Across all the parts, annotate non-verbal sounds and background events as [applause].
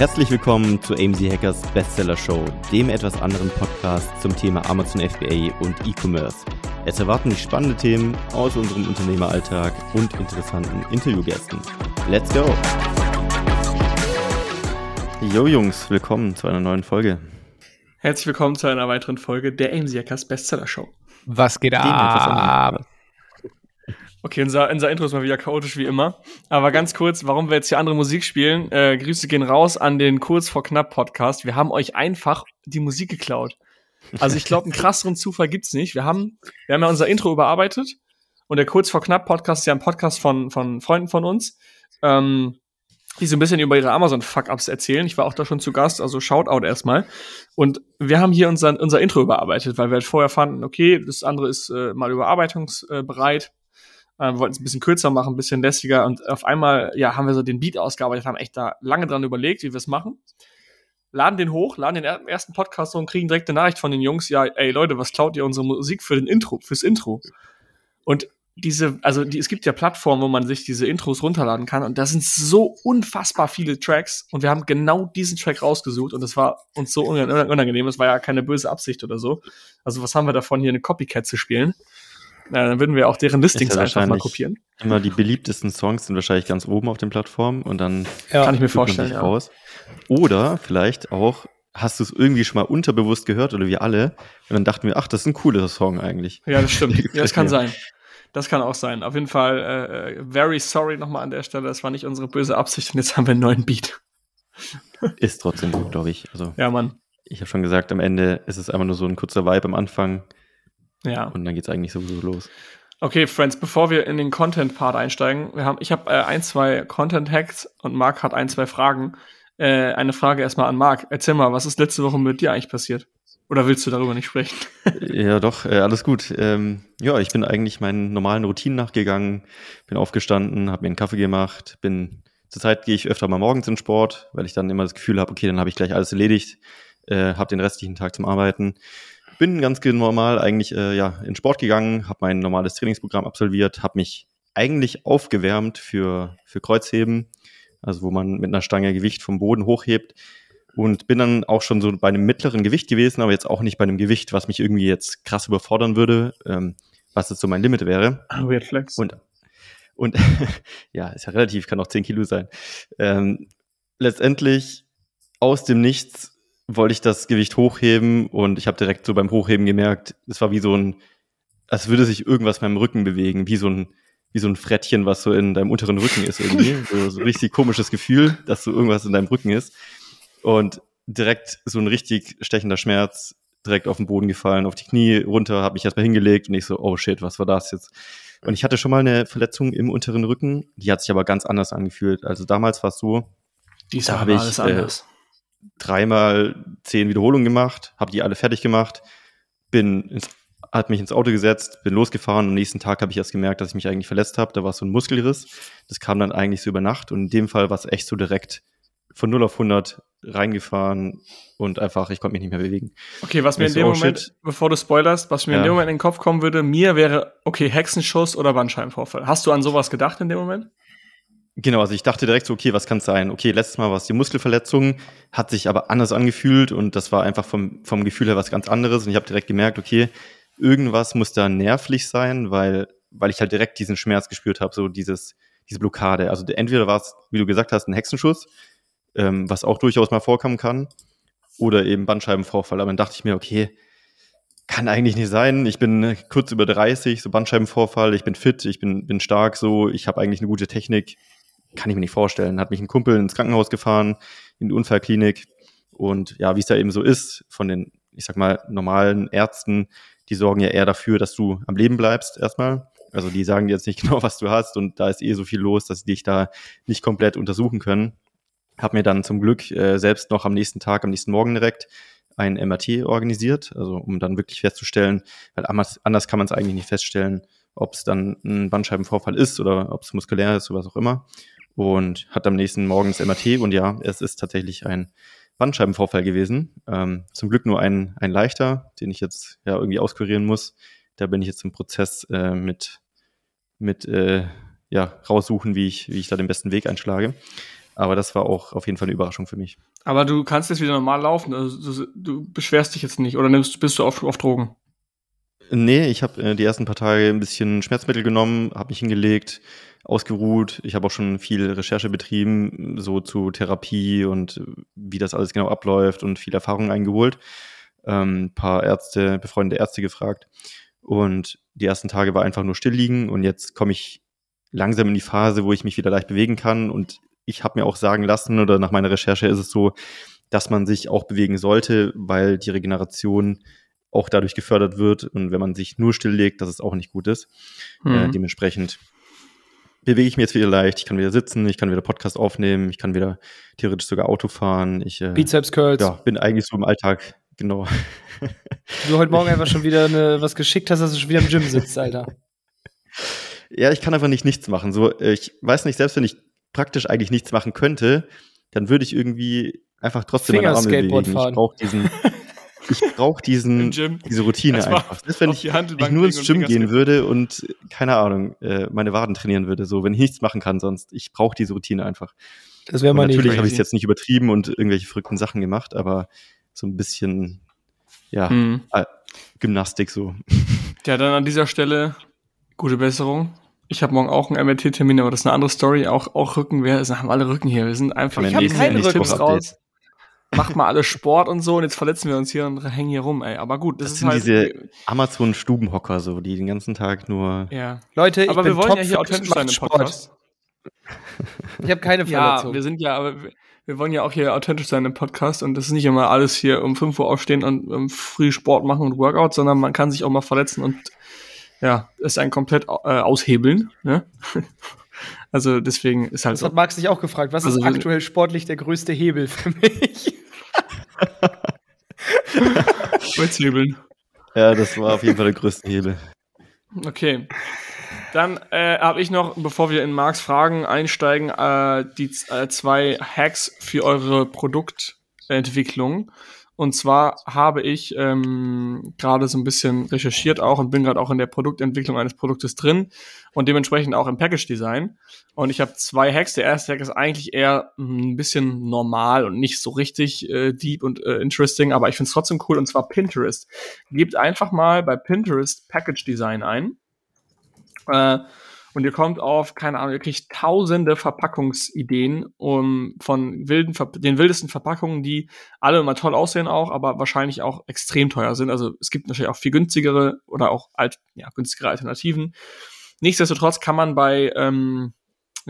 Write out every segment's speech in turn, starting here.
Herzlich willkommen zu AMZ Hackers Bestseller Show, dem etwas anderen Podcast zum Thema Amazon FBA und E-Commerce. Es erwarten dich spannende Themen aus unserem Unternehmeralltag und interessanten Interviewgästen. Let's go! Jo Jungs, willkommen zu einer neuen Folge. Herzlich willkommen zu einer weiteren Folge der AMZ Hackers Bestseller Show. Was geht ab? Okay, unser, unser Intro ist mal wieder chaotisch wie immer. Aber ganz kurz, warum wir jetzt hier andere Musik spielen. Äh, Grüße gehen raus an den Kurz vor Knapp Podcast. Wir haben euch einfach die Musik geklaut. Also ich glaube, einen krasseren Zufall gibt's nicht. Wir haben, wir haben ja unser Intro überarbeitet und der Kurz vor Knapp Podcast ist ja ein Podcast von, von Freunden von uns, ähm, die so ein bisschen über ihre Amazon-Fuck-Ups erzählen. Ich war auch da schon zu Gast, also Shoutout erstmal. Und wir haben hier unser, unser Intro überarbeitet, weil wir halt vorher fanden, okay, das andere ist äh, mal überarbeitungsbereit wir wollten es ein bisschen kürzer machen, ein bisschen lässiger und auf einmal, ja, haben wir so den Beat ausgearbeitet, haben echt da lange dran überlegt, wie wir es machen. Laden den hoch, laden den ersten Podcast und kriegen direkt eine Nachricht von den Jungs, ja, ey Leute, was klaut ihr unsere Musik für den Intro, fürs Intro? Und diese, also die, es gibt ja Plattformen, wo man sich diese Intros runterladen kann und da sind so unfassbar viele Tracks und wir haben genau diesen Track rausgesucht und das war uns so unangenehm, es war ja keine böse Absicht oder so. Also was haben wir davon, hier eine Copycat zu spielen? Ja, dann würden wir auch deren Listings ja einfach mal kopieren. Immer die beliebtesten Songs sind wahrscheinlich ganz oben auf den Plattformen und dann ja, kann ich mir vorstellen. Ja. Raus. Oder vielleicht auch hast du es irgendwie schon mal unterbewusst gehört oder wir alle und dann dachten wir, ach, das ist ein cooler Song eigentlich. Ja, das stimmt. [laughs] ja, das kann sein. Das kann auch sein. Auf jeden Fall, äh, äh, very sorry nochmal an der Stelle. Das war nicht unsere böse Absicht und jetzt haben wir einen neuen Beat. [laughs] ist trotzdem gut, glaube ich. Also, ja, Mann. Ich habe schon gesagt, am Ende ist es einfach nur so ein kurzer Vibe am Anfang. Ja. Und dann geht es eigentlich sowieso los. Okay, Friends, bevor wir in den Content-Part einsteigen, wir haben, ich habe äh, ein, zwei Content-Hacks und Marc hat ein, zwei Fragen. Äh, eine Frage erstmal an Marc. Erzähl mal, was ist letzte Woche mit dir eigentlich passiert? Oder willst du darüber nicht sprechen? [laughs] ja, doch, äh, alles gut. Ähm, ja, ich bin eigentlich meinen normalen Routinen nachgegangen, bin aufgestanden, habe mir einen Kaffee gemacht, bin zurzeit gehe ich öfter mal morgens in Sport, weil ich dann immer das Gefühl habe, okay, dann habe ich gleich alles erledigt, äh, habe den restlichen Tag zum Arbeiten bin ganz normal eigentlich äh, ja, in Sport gegangen, habe mein normales Trainingsprogramm absolviert, habe mich eigentlich aufgewärmt für, für Kreuzheben, also wo man mit einer Stange Gewicht vom Boden hochhebt und bin dann auch schon so bei einem mittleren Gewicht gewesen, aber jetzt auch nicht bei einem Gewicht, was mich irgendwie jetzt krass überfordern würde, ähm, was jetzt so mein Limit wäre. Weird Flex. Und, und [laughs] ja, ist ja relativ, kann auch 10 Kilo sein. Ähm, letztendlich aus dem Nichts wollte ich das Gewicht hochheben und ich habe direkt so beim Hochheben gemerkt, es war wie so ein, als würde sich irgendwas beim Rücken bewegen, wie so ein, wie so ein Frettchen, was so in deinem unteren Rücken ist irgendwie. [laughs] so, so ein richtig komisches Gefühl, dass so irgendwas in deinem Rücken ist. Und direkt so ein richtig stechender Schmerz, direkt auf den Boden gefallen, auf die Knie runter, habe mich erstmal hingelegt und ich so, oh shit, was war das jetzt? Und ich hatte schon mal eine Verletzung im unteren Rücken, die hat sich aber ganz anders angefühlt. Also damals war es so, Dies da habe ich äh, dreimal zehn Wiederholungen gemacht, habe die alle fertig gemacht, bin ins, hat mich ins Auto gesetzt, bin losgefahren. Am nächsten Tag habe ich erst gemerkt, dass ich mich eigentlich verletzt habe. Da war so ein Muskelriss. Das kam dann eigentlich so über Nacht und in dem Fall war es echt so direkt von 0 auf 100 reingefahren und einfach, ich konnte mich nicht mehr bewegen. Okay, was mir in dem so, oh, Moment, shit. bevor du spoilerst, was mir ja. in dem Moment in den Kopf kommen würde, mir wäre, okay, Hexenschuss oder Bandscheibenvorfall. Hast du an sowas gedacht in dem Moment? Genau, also ich dachte direkt so, okay, was kann es sein? Okay, letztes Mal war es die Muskelverletzung, hat sich aber anders angefühlt und das war einfach vom, vom Gefühl her was ganz anderes. Und ich habe direkt gemerkt, okay, irgendwas muss da nervlich sein, weil, weil ich halt direkt diesen Schmerz gespürt habe, so dieses, diese Blockade. Also entweder war es, wie du gesagt hast, ein Hexenschuss, ähm, was auch durchaus mal vorkommen kann, oder eben Bandscheibenvorfall. Aber dann dachte ich mir, okay, kann eigentlich nicht sein. Ich bin kurz über 30, so Bandscheibenvorfall, ich bin fit, ich bin, bin stark, so, ich habe eigentlich eine gute Technik kann ich mir nicht vorstellen. Hat mich ein Kumpel ins Krankenhaus gefahren, in die Unfallklinik. Und ja, wie es da eben so ist, von den, ich sag mal, normalen Ärzten, die sorgen ja eher dafür, dass du am Leben bleibst erstmal. Also die sagen dir jetzt nicht [laughs] genau, was du hast und da ist eh so viel los, dass sie dich da nicht komplett untersuchen können. Hab mir dann zum Glück äh, selbst noch am nächsten Tag, am nächsten Morgen direkt ein MRT organisiert, also um dann wirklich festzustellen, weil anders, anders kann man es eigentlich nicht feststellen, ob es dann ein Bandscheibenvorfall ist oder ob es muskulär ist oder was auch immer und hat am nächsten Morgen das MRT und ja, es ist tatsächlich ein Bandscheibenvorfall gewesen. Ähm, zum Glück nur ein, ein leichter, den ich jetzt ja irgendwie auskurieren muss. Da bin ich jetzt im Prozess äh, mit, mit äh, ja, raussuchen, wie ich, wie ich da den besten Weg einschlage. Aber das war auch auf jeden Fall eine Überraschung für mich. Aber du kannst jetzt wieder normal laufen. Also, du, beschwerst dich jetzt nicht oder nimmst, bist du auf, auf Drogen? Nee, ich habe äh, die ersten paar Tage ein bisschen Schmerzmittel genommen, habe mich hingelegt, ausgeruht. Ich habe auch schon viel Recherche betrieben, so zu Therapie und äh, wie das alles genau abläuft und viel Erfahrung eingeholt. Ähm, paar Ärzte, befreundete Ärzte gefragt. Und die ersten Tage war einfach nur still liegen und jetzt komme ich langsam in die Phase, wo ich mich wieder leicht bewegen kann. Und ich habe mir auch sagen lassen, oder nach meiner Recherche ist es so, dass man sich auch bewegen sollte, weil die Regeneration auch dadurch gefördert wird. Und wenn man sich nur stilllegt, dass es auch nicht gut ist. Mhm. Äh, dementsprechend bewege ich mich jetzt wieder leicht. Ich kann wieder sitzen, ich kann wieder Podcast aufnehmen, ich kann wieder theoretisch sogar Auto fahren. Ich, äh, Bizeps Curls. Ja, bin eigentlich so im Alltag, genau. Du heute Morgen einfach schon wieder eine, was geschickt hast, dass du schon wieder im Gym sitzt, Alter. Ja, ich kann einfach nicht nichts machen. So, ich weiß nicht, selbst wenn ich praktisch eigentlich nichts machen könnte, dann würde ich irgendwie einfach trotzdem meine Arme bewegen. Fahren. Ich brauche diesen, [laughs] ich brauche diesen, diese Routine das einfach. Das, wenn ich, ich nur ins Gym gehen würde und, keine Ahnung, äh, meine Waden trainieren würde, so, wenn ich nichts machen kann sonst. Ich brauche diese Routine einfach. Das wäre mal Natürlich habe ich es jetzt nicht übertrieben und irgendwelche verrückten Sachen gemacht, aber so ein bisschen, ja, mhm. äh, Gymnastik so. [laughs] Ja, dann an dieser Stelle gute Besserung. Ich habe morgen auch einen MRT-Termin, aber das ist eine andere Story. Auch, auch Rücken, wir haben alle Rücken hier. Wir sind einfach ich habe keine Rücken raus macht mal alles Sport und so und jetzt verletzen wir uns hier und hängen hier rum, ey. Aber gut, das, das ist sind halt diese Amazon-Stubenhocker, so, die den ganzen Tag nur. Ja. Leute, ich aber bin wir wollen top ja hier authentisch sein im Podcast. [laughs] Ich habe keine Verletzung. Ja, wir sind ja, aber wir wollen ja auch hier authentisch sein im Podcast und das ist nicht immer alles hier um 5 Uhr aufstehen und um, früh Sport machen und Workout, sondern man kann sich auch mal verletzen und ja, ist ein komplett äh, aushebeln. Ne? [laughs] also deswegen ist halt. Das hat Max sich auch gefragt, was also, ist aktuell sportlich der größte Hebel für mich? [laughs] Holzhebeln. Ja, das war auf jeden Fall der größte Hebel. Okay. Dann äh, habe ich noch, bevor wir in Marks Fragen einsteigen, äh, die äh, zwei Hacks für eure Produktentwicklung. Und zwar habe ich ähm, gerade so ein bisschen recherchiert auch und bin gerade auch in der Produktentwicklung eines Produktes drin und dementsprechend auch im Package Design. Und ich habe zwei Hacks. Der erste Hack ist eigentlich eher ein bisschen normal und nicht so richtig äh, deep und äh, interesting, aber ich finde es trotzdem cool und zwar Pinterest. Gebt einfach mal bei Pinterest Package Design ein. Äh, und ihr kommt auf, keine Ahnung, ihr kriegt tausende Verpackungsideen um, von wilden, den wildesten Verpackungen, die alle immer toll aussehen auch, aber wahrscheinlich auch extrem teuer sind. Also es gibt natürlich auch viel günstigere oder auch alt, ja, günstigere Alternativen. Nichtsdestotrotz kann man bei ähm,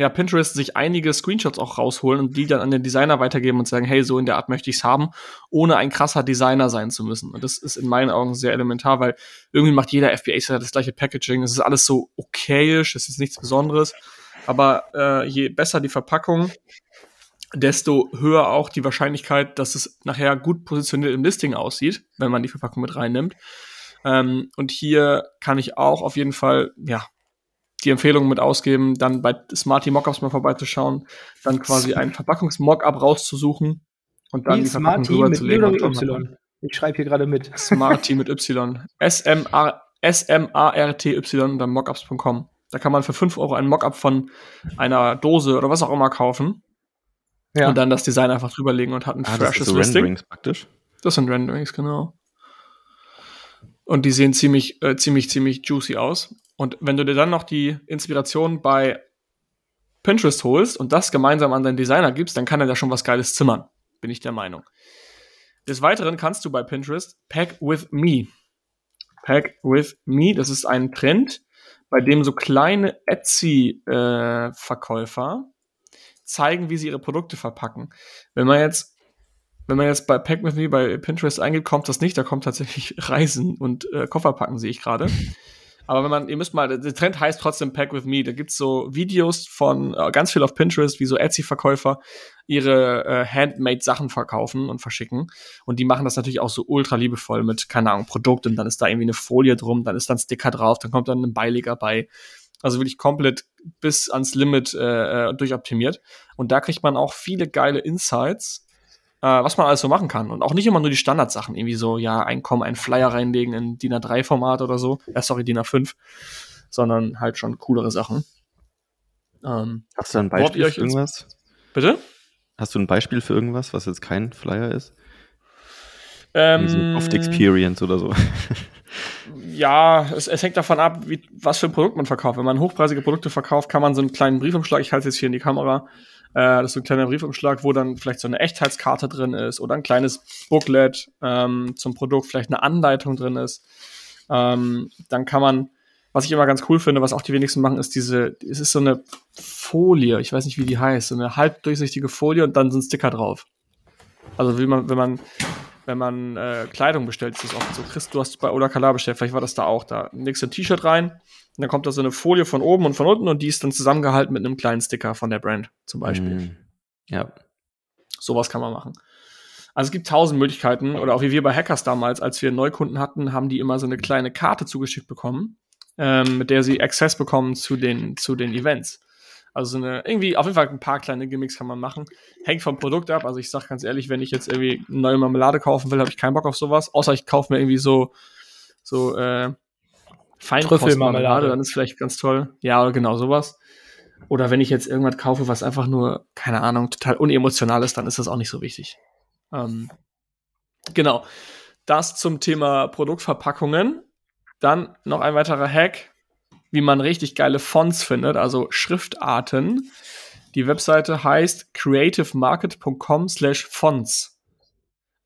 ja, Pinterest sich einige Screenshots auch rausholen und die dann an den Designer weitergeben und sagen, hey, so in der Art möchte ich's haben, ohne ein krasser Designer sein zu müssen. Und das ist in meinen Augen sehr elementar, weil irgendwie macht jeder FBA das gleiche Packaging. Es ist alles so okayisch, es ist nichts Besonderes. Aber äh, je besser die Verpackung, desto höher auch die Wahrscheinlichkeit, dass es nachher gut positioniert im Listing aussieht, wenn man die Verpackung mit reinnimmt. Ähm, und hier kann ich auch auf jeden Fall, ja, die Empfehlung mit ausgeben, dann bei Smarty Mockups mal vorbeizuschauen, dann quasi ein Verpackungs-Mockup rauszusuchen und dann Wie die Verpackung Smarty rüberzulegen. Mit Y. Ich schreibe hier gerade mit. Smarty mit Y. [laughs] S-M-A-R-T-Y, dann mockups.com. Da kann man für 5 Euro ein Mockup von einer Dose oder was auch immer kaufen. Ja. Und dann das Design einfach drüberlegen und hat ein ah, freshes das so Listing. Renderings praktisch. Das sind Renderings, genau. Und die sehen ziemlich, äh, ziemlich, ziemlich juicy aus. Und wenn du dir dann noch die Inspiration bei Pinterest holst und das gemeinsam an deinen Designer gibst, dann kann er da schon was Geiles zimmern, bin ich der Meinung. Des Weiteren kannst du bei Pinterest Pack with Me. Pack with Me, das ist ein Trend, bei dem so kleine Etsy-Verkäufer äh, zeigen, wie sie ihre Produkte verpacken. Wenn man jetzt wenn man jetzt bei Pack with Me bei Pinterest eingeht, kommt das nicht. Da kommt tatsächlich [laughs] Reisen und äh, Kofferpacken, sehe ich gerade. Aber wenn man, ihr müsst mal, der Trend heißt trotzdem Pack with Me. Da gibt's so Videos von äh, ganz viel auf Pinterest, wie so Etsy-Verkäufer ihre äh, Handmade-Sachen verkaufen und verschicken. Und die machen das natürlich auch so ultra liebevoll mit, keine Ahnung, Produkt und dann ist da irgendwie eine Folie drum, dann ist dann Sticker drauf, dann kommt dann ein Beileger bei. Also wirklich komplett bis ans Limit äh, äh durchoptimiert. Und da kriegt man auch viele geile Insights, äh, was man alles so machen kann. Und auch nicht immer nur die Standardsachen, irgendwie so, ja, Einkommen, einen Flyer reinlegen in DIN A3-Format oder so, äh, sorry, DIN A5, sondern halt schon coolere Sachen. Ähm, Hast du ein Beispiel für irgendwas? Bitte? Hast du ein Beispiel für irgendwas, was jetzt kein Flyer ist? Ähm, Oft Experience oder so. [laughs] Ja, es, es hängt davon ab, wie, was für ein Produkt man verkauft. Wenn man hochpreisige Produkte verkauft, kann man so einen kleinen Briefumschlag, ich halte es jetzt hier in die Kamera, äh, das ist so ein kleiner Briefumschlag, wo dann vielleicht so eine Echtheitskarte drin ist oder ein kleines Booklet ähm, zum Produkt, vielleicht eine Anleitung drin ist. Ähm, dann kann man, was ich immer ganz cool finde, was auch die wenigsten machen, ist diese, es ist so eine Folie, ich weiß nicht, wie die heißt, so eine halbdurchsichtige Folie und dann ein Sticker drauf. Also wie man, wenn man, wenn man äh, Kleidung bestellt, ist das oft so. Chris, du hast bei Ola Kala bestellt, vielleicht war das da auch. Da ein T-Shirt rein und dann kommt da so eine Folie von oben und von unten und die ist dann zusammengehalten mit einem kleinen Sticker von der Brand zum Beispiel. Mm, Ja. Sowas kann man machen. Also es gibt tausend Möglichkeiten. Oder auch wie wir bei Hackers damals, als wir Neukunden hatten, haben die immer so eine kleine Karte zugeschickt bekommen, ähm, mit der sie Access bekommen zu den, zu den Events. Also so eine, irgendwie, auf jeden Fall ein paar kleine Gimmicks kann man machen. Hängt vom Produkt ab. Also ich sag ganz ehrlich, wenn ich jetzt irgendwie eine neue Marmelade kaufen will, habe ich keinen Bock auf sowas. Außer ich kaufe mir irgendwie so, so, äh, Trüffelmarmelade. dann ist vielleicht ganz toll. Ja, oder genau sowas. Oder wenn ich jetzt irgendwas kaufe, was einfach nur, keine Ahnung, total unemotional ist, dann ist das auch nicht so wichtig. Ähm, genau. Das zum Thema Produktverpackungen. Dann noch ein weiterer Hack, wie man richtig geile Fonts findet, also Schriftarten. Die Webseite heißt creativemarket.com slash fonts.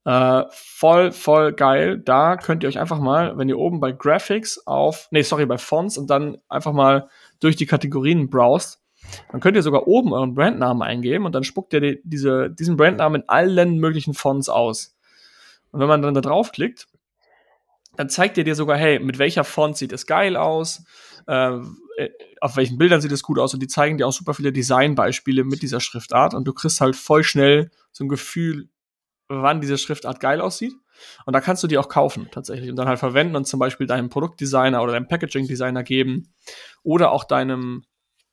Äh, voll, voll geil. Da könnt ihr euch einfach mal, wenn ihr oben bei Graphics auf, nee, sorry, bei Fonts und dann einfach mal durch die Kategorien browst, dann könnt ihr sogar oben euren Brandnamen eingeben und dann spuckt ihr die, diese, diesen Brandnamen in allen möglichen Fonts aus. Und wenn man dann da draufklickt, dann zeigt ihr dir sogar, hey, mit welcher Font sieht es geil aus, äh, äh, auf welchen Bildern sieht es gut aus und die zeigen dir auch super viele Designbeispiele mit dieser Schriftart und du kriegst halt voll schnell so ein Gefühl, wann diese Schriftart geil aussieht. Und da kannst du die auch kaufen tatsächlich und dann halt verwenden und zum Beispiel deinem Produktdesigner oder deinem Packaging-Designer geben oder auch deinem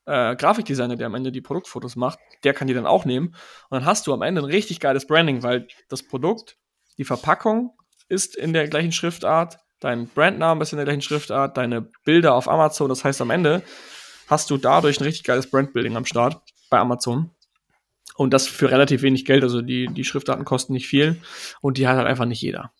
äh, Grafikdesigner, der am Ende die Produktfotos macht, der kann die dann auch nehmen. Und dann hast du am Ende ein richtig geiles Branding, weil das Produkt, die Verpackung ist in der gleichen Schriftart, dein Brandname ist in der gleichen Schriftart, deine Bilder auf Amazon. Das heißt, am Ende hast du dadurch ein richtig geiles Brandbuilding am Start bei Amazon. Und das für relativ wenig Geld. Also die, die Schriftarten kosten nicht viel und die hat halt einfach nicht jeder.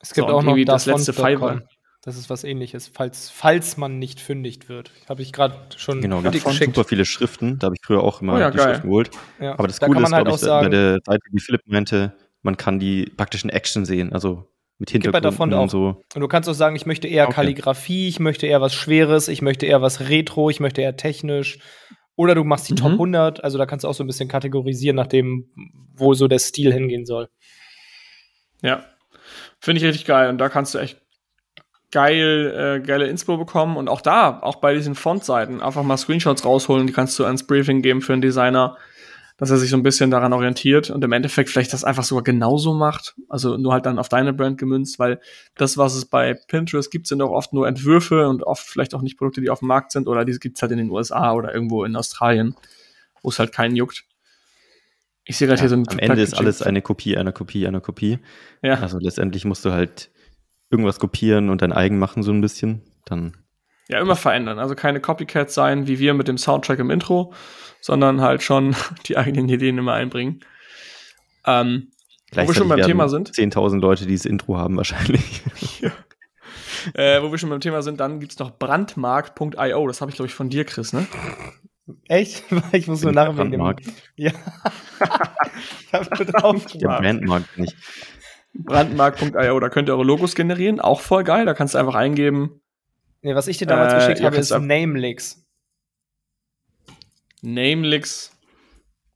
Es gibt So, auch noch irgendwie das letzte. Fiverr. Das ist was ähnliches, falls, falls man nicht fündigt wird. Habe ich gerade schon Genau, gibt geschickt. super viele Schriften. Da habe ich früher auch immer Oh ja, die geil. Schriften geholt. Ja. Aber das da Coole kann ist, man halt glaube auch ich, bei sagen, der Seite, die Philipp meinte, man kann die praktischen Action sehen, also mit bei davon auch. und so. und du kannst auch sagen, ich möchte eher Okay. Kalligrafie, ich möchte eher was Schweres, ich möchte eher was Retro, ich möchte eher technisch. Oder du machst die Mhm. Top 100, also da kannst du auch so ein bisschen kategorisieren, nach dem, wo so der Stil hingehen soll. Ja. Finde ich richtig geil. Und da kannst du echt geil, äh, geile Inspo bekommen. Und auch da, auch bei diesen Fontseiten, einfach mal Screenshots rausholen, die kannst du ans Briefing geben für einen Designer, dass er sich so ein bisschen daran orientiert und im Endeffekt vielleicht das einfach sogar genauso macht. Also nur halt dann auf deine Brand gemünzt, weil das, was es bei Pinterest gibt, sind auch oft nur Entwürfe und oft vielleicht auch nicht Produkte, die auf dem Markt sind oder diese gibt's halt in den USA oder irgendwo in Australien, wo es halt keinen juckt. Ich sehe gerade hier so ein Am Ende ist alles eine Kopie einer Kopie einer Kopie. Ja. Also letztendlich musst du halt irgendwas kopieren und dein eigen machen so ein bisschen. Dann Ja, immer verändern. Also keine Copycats sein, wie wir mit dem Soundtrack im Intro, sondern halt schon [laughs] die eigenen Ideen immer einbringen. Ähm, wo wir schon beim Thema sind, 10.000 Leute, die das Intro haben wahrscheinlich. [laughs] äh, wo wir schon beim Thema sind, dann gibt's noch brandmark.io. Das habe ich, glaube ich, von dir, Chris, ne? Echt? [laughs] Ich muss nur nachher wegen dem. Brandmark. Ja. ich habe nur drauf gemacht. Brandmarkt nicht. Brandmark.io, da könnt ihr eure Logos generieren. Auch voll geil. Da kannst du einfach eingeben, Nee, was ich dir damals Äh, geschickt ja, habe, ist Namelix. Namelix.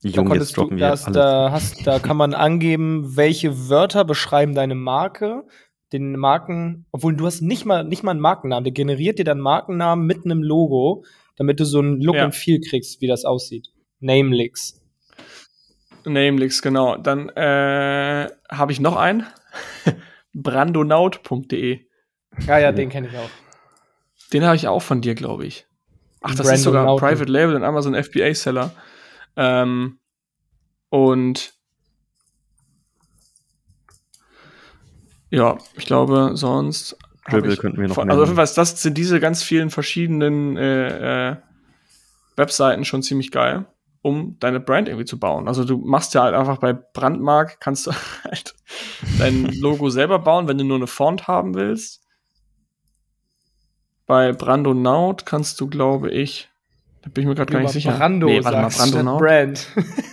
Die Da jetzt du, droppen wir das, da, hast, da kann man angeben, welche Wörter beschreiben deine Marke, den Marken, obwohl du hast nicht mal, nicht mal einen Markennamen, der generiert dir dann Markennamen mit einem Logo, damit du so ein Look Ja. and Feel kriegst, wie das aussieht. Namelix. Namelix, genau. Dann äh, habe ich noch einen. [laughs] brandonaut.de. Ja, ja, den kenne ich auch. Den habe ich auch von dir, glaube ich. Ach, das ist Brandon sogar Naughton. Private Label und Amazon FBA Seller. Ähm, und ja, ich glaube, sonst. Dribble ich könnten wir noch von, also auf jeden Fall, das sind diese ganz vielen verschiedenen äh, äh, Webseiten schon ziemlich geil. um deine Brand irgendwie zu bauen. Also du machst ja halt einfach bei Brandmark, kannst du [laughs] halt dein [laughs] Logo selber bauen, wenn du nur eine Font haben willst. Bei Brando Naut kannst du, glaube ich, da bin ich mir gerade gar nicht sicher. Brando, nee, warte mal, sagst Brando statt Naut. Brand.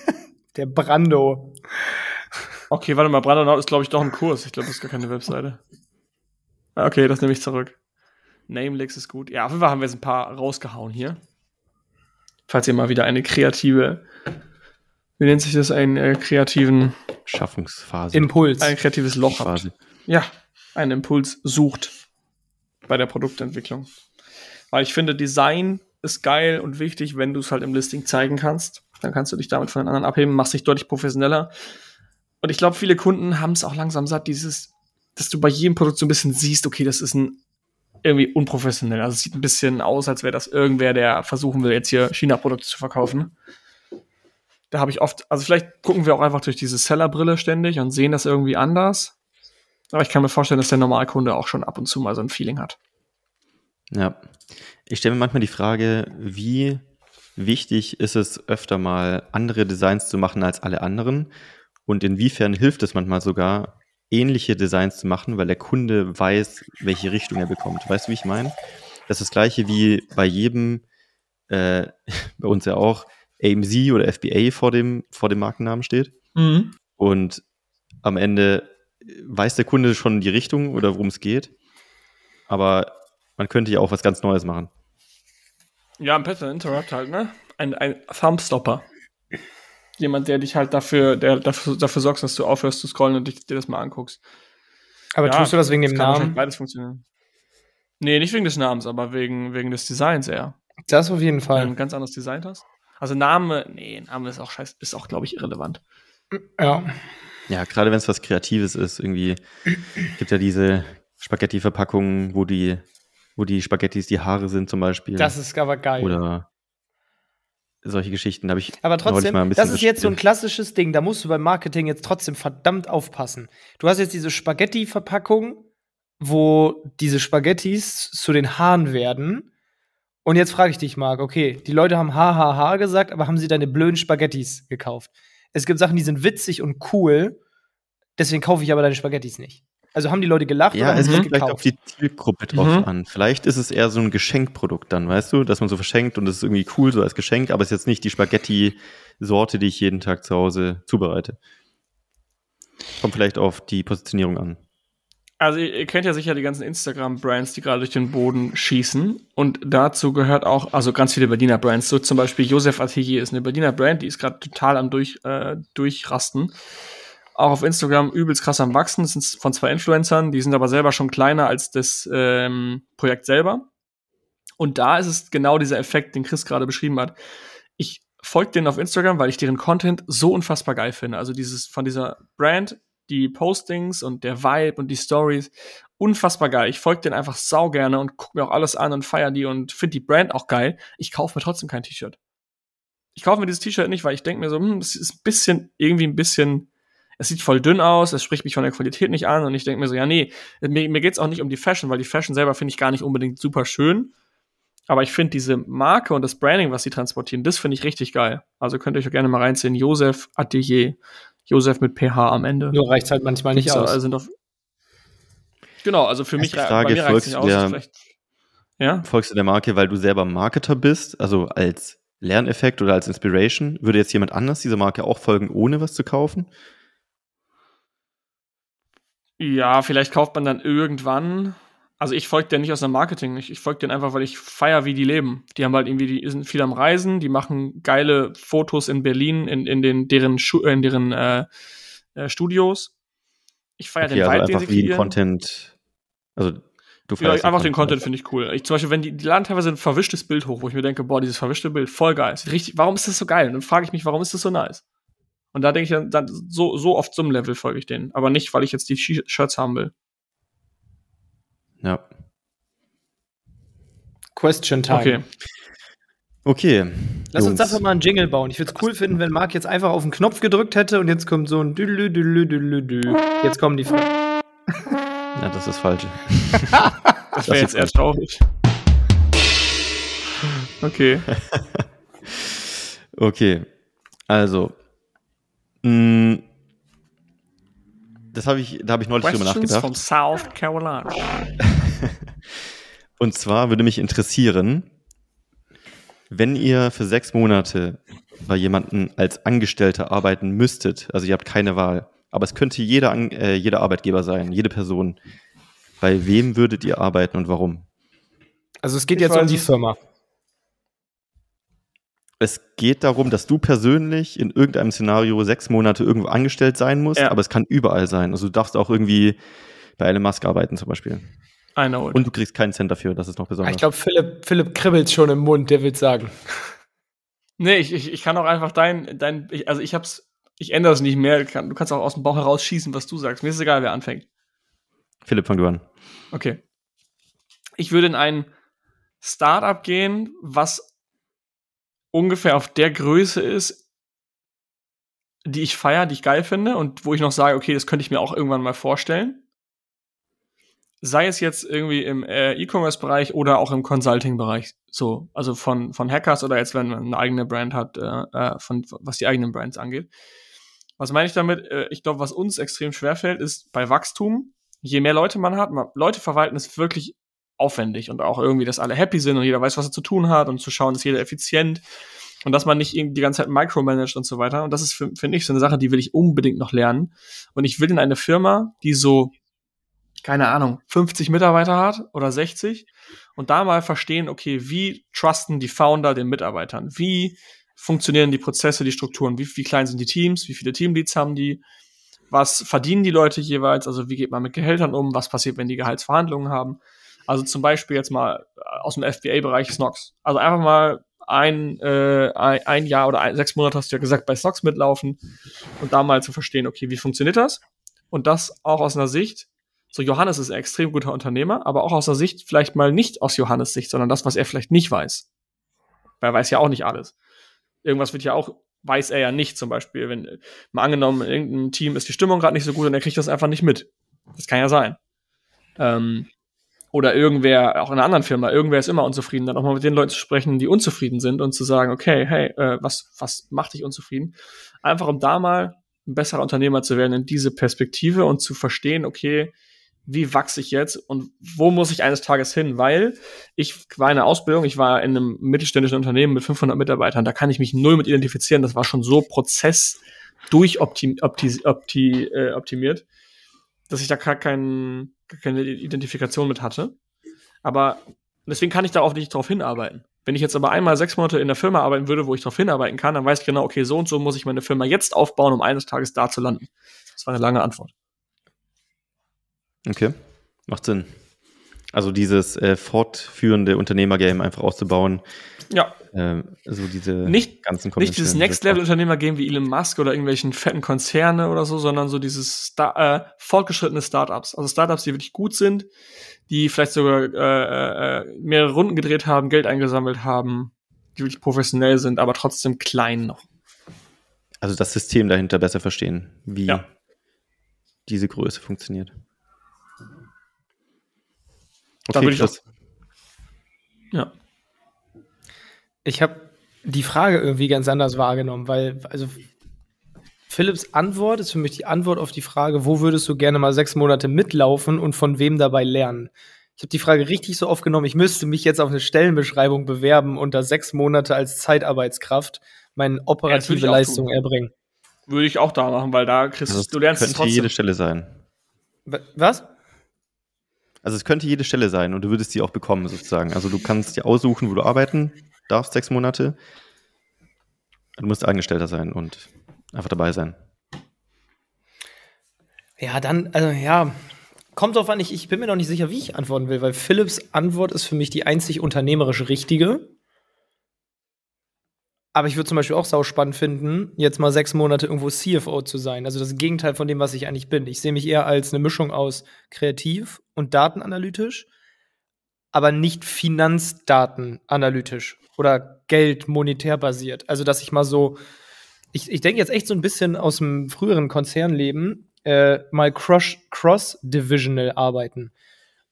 [laughs] Der Brando. Okay, warte mal, Brando Naut ist, glaube ich, doch ein Kurs. Ich glaube, das ist gar keine Webseite. Ah, Okay, das nehme ich zurück. Namelix ist gut. Ja, auf jeden Fall haben wir jetzt ein paar rausgehauen hier. Falls ihr mal wieder eine kreative, wie nennt sich das, einen äh, kreativen, Schaffungsphase. Impuls. ein kreatives Loch habt. Phase. Ja, einen Impuls sucht bei der Produktentwicklung. Weil ich finde, Design ist geil und wichtig, wenn du es halt im Listing zeigen kannst. Dann kannst du dich damit von den anderen abheben, machst dich deutlich professioneller. Und ich glaube, viele Kunden haben es auch langsam satt, dieses, dass du bei jedem Produkt so ein bisschen siehst, okay, das ist ein irgendwie unprofessionell. Also es sieht ein bisschen aus, als wäre das irgendwer, der versuchen will, jetzt hier China-Produkte zu verkaufen. Da habe ich oft, also vielleicht gucken wir auch einfach durch diese Sellerbrille ständig und sehen das irgendwie anders. Aber ich kann mir vorstellen, dass der Normalkunde auch schon ab und zu mal so ein Feeling hat. Ja. Ich stelle mir manchmal die Frage, wie wichtig ist es, öfter mal andere Designs zu machen als alle anderen? Und inwiefern hilft es manchmal sogar, ähnliche Designs zu machen, weil der Kunde weiß, welche Richtung er bekommt. Weißt du, wie ich meine? Das ist das gleiche wie bei jedem, äh, [laughs] bei uns ja auch, AMZ oder FBA vor dem, vor dem Markennamen steht. Und am Ende weiß der Kunde schon die Richtung oder worum es geht. Aber man könnte ja auch was ganz Neues machen. Ja, ein Pattern Interrupt halt, ne? Ein, ein Thumbstopper. Jemand, der dich halt dafür, der dafür, dafür sorgt, dass du aufhörst zu scrollen und dich, dir das mal anguckst. Aber Ja, tust du das wegen dem kann wahrscheinlich Namen? Beides funktionieren. Nee, nicht wegen des Namens, aber wegen, wegen des Designs eher. Das auf jeden Wenn du Fall. ein ganz anderes Design hast. Also Name, nee, Name ist auch scheiße, ist auch, glaube ich, irrelevant. Ja. Ja, gerade wenn es was Kreatives ist, irgendwie gibt ja diese Spaghetti-Verpackungen, wo die, wo die Spaghettis die Haare sind zum Beispiel. Das ist aber geil. oder solche Geschichten. Habe ich Aber trotzdem, mal ein bisschen das ist jetzt so ein klassisches Ding. Da musst du beim Marketing jetzt trotzdem verdammt aufpassen. Du hast jetzt diese Spaghetti-Verpackung, wo diese Spaghettis zu den Haaren werden. Und jetzt frage ich dich, Marc, okay, die Leute haben HHH gesagt, aber haben sie deine blöden Spaghettis gekauft? Es gibt Sachen, die sind witzig und cool, deswegen kaufe ich aber deine Spaghettis nicht. Also haben die Leute gelacht Ja, oder es kommt vielleicht auf die Zielgruppe drauf Mhm. an. Vielleicht ist es eher so ein Geschenkprodukt dann, weißt du, dass man so verschenkt und es ist irgendwie cool so als Geschenk, aber es ist jetzt nicht die Spaghetti-Sorte, die ich jeden Tag zu Hause zubereite. Kommt vielleicht auf die Positionierung an. Also ihr, kennt ja sicher die ganzen Instagram-Brands, die gerade durch den Boden schießen. Und dazu gehört auch, also ganz viele Berliner Brands. So zum Beispiel Josef Atelier ist eine Berliner Brand, die ist gerade total am durch, äh, Durchrasten. Auch auf Instagram übelst krass am Wachsen. Das sind von zwei Influencern, die sind aber selber schon kleiner als das ähm, Projekt selber. Und da ist es genau dieser Effekt, den Chris gerade beschrieben hat. Ich folge denen auf Instagram, weil ich deren Content so unfassbar geil finde. Also dieses von dieser Brand, die Postings und der Vibe und die Stories, unfassbar geil. Ich folge denen einfach sau gerne und gucke mir auch alles an und feier die und finde die Brand auch geil. Ich kaufe mir trotzdem kein T-Shirt. Ich kaufe mir dieses T-Shirt nicht, weil ich denke mir so, hm, das ist ein bisschen, irgendwie ein bisschen, es sieht voll dünn aus, es spricht mich von der Qualität nicht an und ich denke mir so, ja, nee, mir, mir geht's auch nicht um die Fashion, weil die Fashion selber finde ich gar nicht unbedingt super schön. Aber ich finde diese Marke und das Branding, was sie transportieren, das finde ich richtig geil. Also könnt ihr euch auch gerne mal reinziehen. Josef Atelier. Josef mit PH am Ende. Nur reicht halt manchmal nicht Gibt's, aus. Sind auf genau, also für Ist mich Frage, bei mir reicht's folgst nicht aus. der- ja? Folgst du der Marke, weil du selber Marketer bist, also als Lerneffekt oder als Inspiration? Würde jetzt jemand anders dieser Marke auch folgen, ohne was zu kaufen? Ja, vielleicht kauft man dann irgendwann. Also ich folge denen nicht aus dem Marketing. Ich, ich folge denen einfach, weil ich feier, wie die leben. Die haben halt irgendwie, die sind viel am Reisen, die machen geile Fotos in Berlin, in, in den deren Schu in deren äh, äh, Studios. Ich feiere Okay, den also Vibe, den einfach sie kreieren. Content. Also du Ja, einfach den Content finde ich cool. Ich zum Beispiel, wenn die, die laden teilweise ein verwischtes Bild hoch, wo ich mir denke, boah, dieses verwischte Bild, voll geil. Richtig, warum ist das so geil? Und dann frage ich mich, warum ist das so nice? Und da denke ich dann, dann so, so so einem Level folge ich denen. Aber nicht, weil ich jetzt die Sh- Shirts haben will. Ja. Question Time. Okay. Okay. Lass uns Jungs. dafür mal einen Jingle bauen. Ich würde es cool finden, wenn Marc jetzt einfach auf den Knopf gedrückt hätte und jetzt kommt so ein Düdelü, Düdelü, Düdelü, Dü. Jetzt kommen die Fragen. [laughs] Ja, das ist falsch. [laughs] Das wäre ist jetzt eher traurig. Okay. [laughs] Okay. Also, mh, das habe ich, da habe ich neulich drüber Questions nachgedacht. from South Carolina. [laughs] Und zwar würde mich interessieren, wenn ihr für sechs Monate bei jemandem als Angestellter arbeiten müsstet, also ihr habt keine Wahl, aber es könnte jeder, äh, jeder Arbeitgeber sein, jede Person. Bei wem würdet ihr arbeiten und warum? Also es geht Ich jetzt um die. Firma. Es geht darum, dass du persönlich in irgendeinem Szenario sechs Monate irgendwo angestellt sein musst, Ja. aber es kann überall sein. Also du darfst auch irgendwie bei Elon Musk arbeiten zum Beispiel. I know it. Und du kriegst keinen Cent dafür, das ist noch besonders. Ich glaube, Philipp, Philipp kribbelt schon im Mund, der will sagen. [laughs] Nee, ich, ich, ich kann auch einfach dein, dein ich, also ich hab's, ich ändere es nicht mehr. Du kann- du kannst auch aus dem Bauch heraus schießen, was du sagst. Mir ist egal, wer anfängt. Philipp, fang du an. Okay. Ich würde in ein Startup gehen, was ungefähr auf der Größe ist, die ich feiere, die ich geil finde und wo ich noch sage, okay, das könnte ich mir auch irgendwann mal vorstellen. Sei es jetzt irgendwie im äh, E-Commerce-Bereich oder auch im Consulting-Bereich. So, also von, von Hackers oder jetzt, wenn man eine eigene Brand hat, äh, äh, von, was die eigenen Brands angeht. Was meine ich damit? Äh, ich glaube, was uns extrem schwerfällt, ist bei Wachstum, je mehr Leute man hat, man, Leute verwalten ist wirklich aufwendig und auch irgendwie, dass alle happy sind und jeder weiß, was er zu tun hat und zu schauen, dass jeder effizient und dass man nicht die ganze Zeit micromanagt und so weiter. Und das ist, für- finde ich, so eine Sache, die will ich unbedingt noch lernen. Und ich will in eine Firma, die so, keine Ahnung, 50 Mitarbeiter hat oder 60 und da mal verstehen, okay, wie trusten die Founder den Mitarbeitern? Wie funktionieren die Prozesse, die Strukturen? Wie, wie klein sind die Teams? Wie viele Teamleads haben die? Was verdienen die Leute jeweils? Also wie geht man mit Gehältern um? Was passiert, wenn die Gehaltsverhandlungen haben? Also zum Beispiel jetzt mal äh, aus dem FBA-Bereich Snox. Also einfach mal ein, äh, ein, Jahr oder ein, sechs Monate hast du ja gesagt, bei Snox mitlaufen und da mal zu verstehen, okay, wie funktioniert das? Und das auch aus einer Sicht, so Johannes ist ein extrem guter Unternehmer, aber auch aus einer Sicht, vielleicht mal nicht aus Johannes Sicht, sondern das, was er vielleicht nicht weiß. Weil er weiß ja auch nicht alles. Irgendwas wird ja auch, weiß er ja nicht, zum Beispiel, wenn mal angenommen, in irgendeinem Team ist die Stimmung gerade nicht so gut und er kriegt das einfach nicht mit. Das kann ja sein. Ähm, oder irgendwer, auch in einer anderen Firma, irgendwer ist immer unzufrieden, dann auch mal mit den Leuten zu sprechen, die unzufrieden sind und zu sagen, okay, hey, äh, was, was macht dich unzufrieden? Einfach um da mal ein besserer Unternehmer zu werden in diese Perspektive und zu verstehen, okay, wie wachse ich jetzt und wo muss ich eines Tages hin? Weil ich war in der Ausbildung, ich war in einem mittelständischen Unternehmen mit 500 Mitarbeitern, da kann ich mich null mit identifizieren. Das war schon so Prozess durchoptimiert, opti, opti, äh, dass ich da gar, kein, gar keine Identifikation mit hatte. Aber deswegen kann ich darauf nicht drauf hinarbeiten. Wenn ich jetzt aber einmal sechs Monate in der Firma arbeiten würde, wo ich darauf hinarbeiten kann, dann weiß ich genau, okay, so und so muss ich meine Firma jetzt aufbauen, um eines Tages da zu landen. Das war eine lange Antwort. Okay, macht Sinn. Also dieses äh, fortführende Unternehmergame einfach auszubauen, Ja, äh, so diese Nicht- ganzen nicht dieses Next-Level-Unternehmer-Game wie Elon Musk oder irgendwelchen fetten Konzerne oder so, sondern so dieses Star äh, fortgeschrittene Startups. Also Startups, die wirklich gut sind, die vielleicht sogar äh, äh, mehrere Runden gedreht haben, Geld eingesammelt haben, die wirklich professionell sind, aber trotzdem klein noch. Also das System dahinter besser verstehen, wie Ja. diese Größe funktioniert. Da würde ich Chris. Ja. Ich habe die Frage irgendwie ganz anders wahrgenommen, weil, also Philipps Antwort ist für mich die Antwort auf die Frage, wo würdest du gerne mal sechs Monate mitlaufen und von wem dabei lernen? Ich habe die Frage richtig so aufgenommen, ich müsste mich jetzt auf eine Stellenbeschreibung bewerben und da sechs Monate als Zeitarbeitskraft meine Ja, das würde operative ich auch Leistung tun. erbringen. Würde ich auch da machen, weil da kriegst Also du lernst es könnte trotzdem. jede Stelle sein. Wa- Was? Also es könnte jede Stelle sein und du würdest sie auch bekommen sozusagen. Also du kannst dir aussuchen, wo du arbeiten darfst, sechs Monate. Du musst Angestellter sein und einfach dabei sein. Ja, dann, also ja, kommt drauf an, ich, ich bin mir noch nicht sicher, wie ich antworten will, weil Philipps Antwort ist für mich die einzig unternehmerisch richtige. Aber ich würde zum Beispiel auch sau spannend finden, jetzt mal sechs Monate irgendwo CFO zu sein. Also das Gegenteil von dem, was ich eigentlich bin. Ich sehe mich eher als eine Mischung aus kreativ und datenanalytisch, aber nicht finanzdatenanalytisch oder Geld monetär basiert. Also dass ich mal so, ich, ich denke jetzt echt so ein bisschen aus dem früheren Konzernleben, äh, mal cross- cross-divisional arbeiten.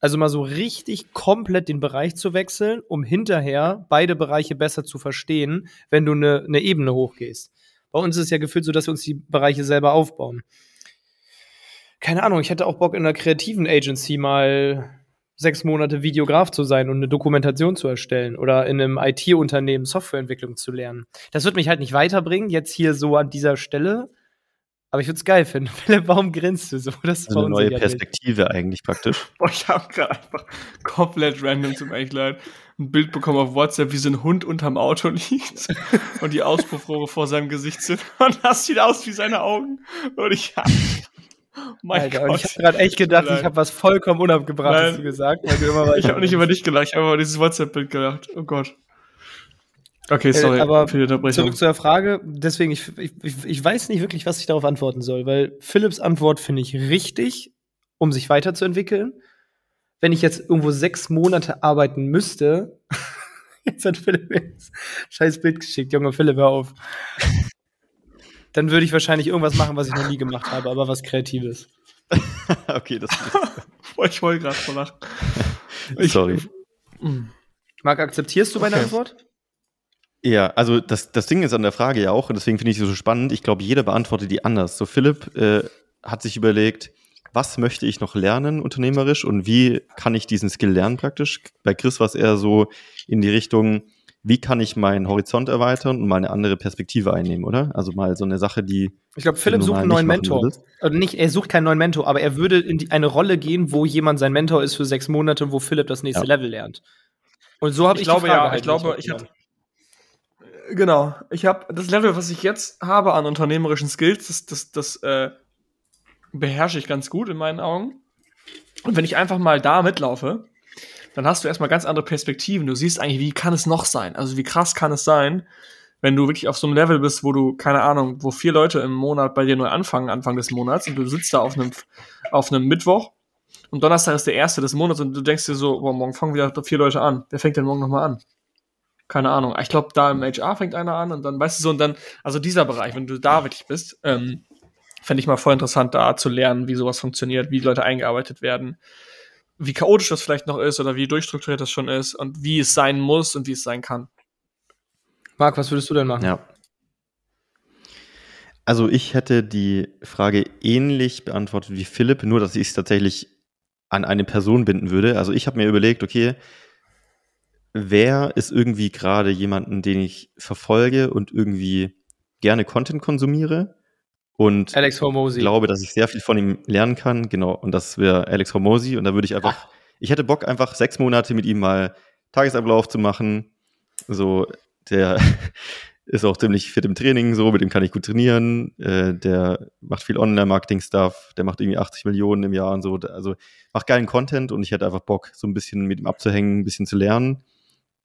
Also mal so richtig komplett den Bereich zu wechseln, um hinterher beide Bereiche besser zu verstehen, wenn du eine ne Ebene hochgehst. Bei uns ist es ja gefühlt so, dass wir uns die Bereiche selber aufbauen. Keine Ahnung, ich hätte auch Bock in einer kreativen Agency mal sechs Monate Videograf zu sein und eine Dokumentation zu erstellen oder in einem IT-Unternehmen Softwareentwicklung zu lernen. Das wird mich halt nicht weiterbringen, jetzt hier so an dieser Stelle. Aber ich würde es geil finden. [laughs] Philipp, warum grinst du so? Das ist also eine neue Perspektive eigentlich praktisch. [laughs] Boah, ich habe gerade einfach komplett random, zum echt leid, ein Bild bekommen auf WhatsApp, wie so ein Hund unterm Auto [laughs] liegt und die Auspuffrohre vor seinem Gesicht sind. Und das sieht aus wie seine Augen. Und ich hab mein Alter, Gott. Und ich habe gerade echt gedacht, Nein. ich habe was vollkommen Unabgebrachtes gesagt. ich habe nicht über dich gelacht, ich habe über dieses WhatsApp-Bild gelacht. Oh Gott. Okay, äh, sorry aber für die Unterbrechung. Zurück zur Frage. Deswegen, ich, ich, ich weiß nicht wirklich, was ich darauf antworten soll, weil Philips Antwort finde ich richtig, um sich weiterzuentwickeln. Wenn ich jetzt irgendwo sechs Monate arbeiten müsste, [laughs] jetzt hat Philipp jetzt scheiß Bild geschickt, Junge Philipp, hör auf dann würde ich wahrscheinlich irgendwas machen, was ich noch nie gemacht habe, aber was Kreatives. [laughs] okay, das ist. [laughs] ich wollte gerade vor lachen. Sorry. Marc, akzeptierst du meine okay. Antwort? Ja, also das, das Ding ist an der Frage ja auch, und deswegen finde ich sie so spannend. Ich glaube, jeder beantwortet die anders. So, Philipp äh, hat sich überlegt, was möchte ich noch lernen unternehmerisch und wie kann ich diesen Skill lernen praktisch? Bei Chris war es eher so in die Richtung, wie kann ich meinen Horizont erweitern und mal eine andere Perspektive einnehmen, oder? Also mal so eine Sache, die. Ich glaube, Philipp sucht einen neuen Mentor. Oder also nicht, er sucht keinen neuen Mentor, aber er würde in die, eine Rolle gehen, wo jemand sein Mentor ist für sechs Monate und wo Philipp das nächste ja. Level lernt. Und so habe ich, ich glaube, ja, halt ich glaube, ich habe genau, ich habe das Level, was ich jetzt habe an unternehmerischen Skills, das, das, das äh, beherrsche ich ganz gut in meinen Augen. Und wenn ich einfach mal da mitlaufe, dann hast du erstmal ganz andere Perspektiven. Du siehst eigentlich, wie kann es noch sein? Also wie krass kann es sein, wenn du wirklich auf so einem Level bist, wo du, keine Ahnung, wo vier Leute im Monat bei dir neu anfangen, Anfang des Monats, und du sitzt da auf einem, auf einem Mittwoch und Donnerstag ist der erste des Monats und du denkst dir so, boah, morgen fangen wieder vier Leute an. Wer fängt denn morgen nochmal an? Keine Ahnung. Ich glaube, da im HR fängt einer an und dann, weißt du so, und dann, also dieser Bereich, wenn du da wirklich bist, ähm, fände ich mal voll interessant, da zu lernen, wie sowas funktioniert, wie Leute eingearbeitet werden wie chaotisch das vielleicht noch ist oder wie durchstrukturiert das schon ist und wie es sein muss und wie es sein kann. Marc, was würdest du denn machen? Ja. Also ich hätte die Frage ähnlich beantwortet wie Philipp, nur dass ich es tatsächlich an eine Person binden würde. Also ich habe mir überlegt, okay, wer ist irgendwie gerade jemanden, den ich verfolge und irgendwie gerne Content konsumiere und Alex Hormozy. glaube, dass ich sehr viel von ihm lernen kann. Genau, und das wäre Alex Hormozy. Und da würde ich einfach, Ach. ich hätte Bock, einfach sechs Monate mit ihm mal Tagesablauf zu machen. So, der [laughs] ist auch ziemlich fit im Training, so, mit dem kann ich gut trainieren. Äh, der macht viel Online-Marketing-Stuff, der macht irgendwie 80 Millionen im Jahr und so. Also macht geilen Content und ich hätte einfach Bock, so ein bisschen mit ihm abzuhängen, ein bisschen zu lernen,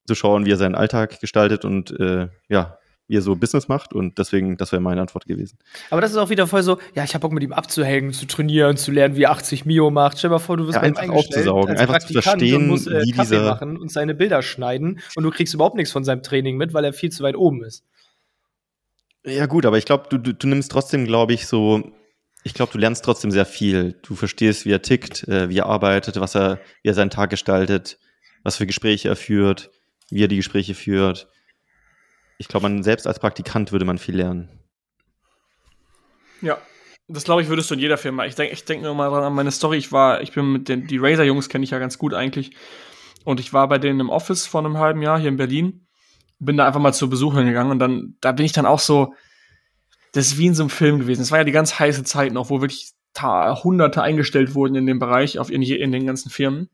zu schauen, wie er seinen Alltag gestaltet und äh, ja, wie er so Business macht und deswegen, das wäre meine Antwort gewesen. Aber das ist auch wieder voll so, ja, ich habe Bock mit ihm abzuhängen, zu trainieren, zu lernen, wie er 80 Mio macht. Stell dir mal vor, du wirst ja, einfach aufzusaugen, einfach zu verstehen, musst, äh, wie Kaffee dieser machen und seine Bilder schneiden und du kriegst überhaupt nichts von seinem Training mit, weil er viel zu weit oben ist. Ja gut, aber ich glaube, du, du, du nimmst trotzdem, glaube ich, so ich glaube, du lernst trotzdem sehr viel. Du verstehst, wie er tickt, äh, wie er arbeitet, was er, wie er seinen Tag gestaltet, was für Gespräche er führt, wie er die Gespräche führt ich glaube, man selbst als Praktikant würde man viel lernen. Ja, das glaube ich, würdest du in jeder Firma. Ich denke ich denk nur mal an meine Story. Ich war, ich bin mit den, die Razer-Jungs kenne ich ja ganz gut eigentlich. Und ich war bei denen im Office vor einem halben Jahr hier in Berlin. Bin da einfach mal zu Besuch hingegangen und dann, da bin ich dann auch so, das ist wie in so einem Film gewesen. Es war ja die ganz heiße Zeit noch, wo wirklich Hunderte eingestellt wurden in dem Bereich, auf in, in den ganzen Firmen.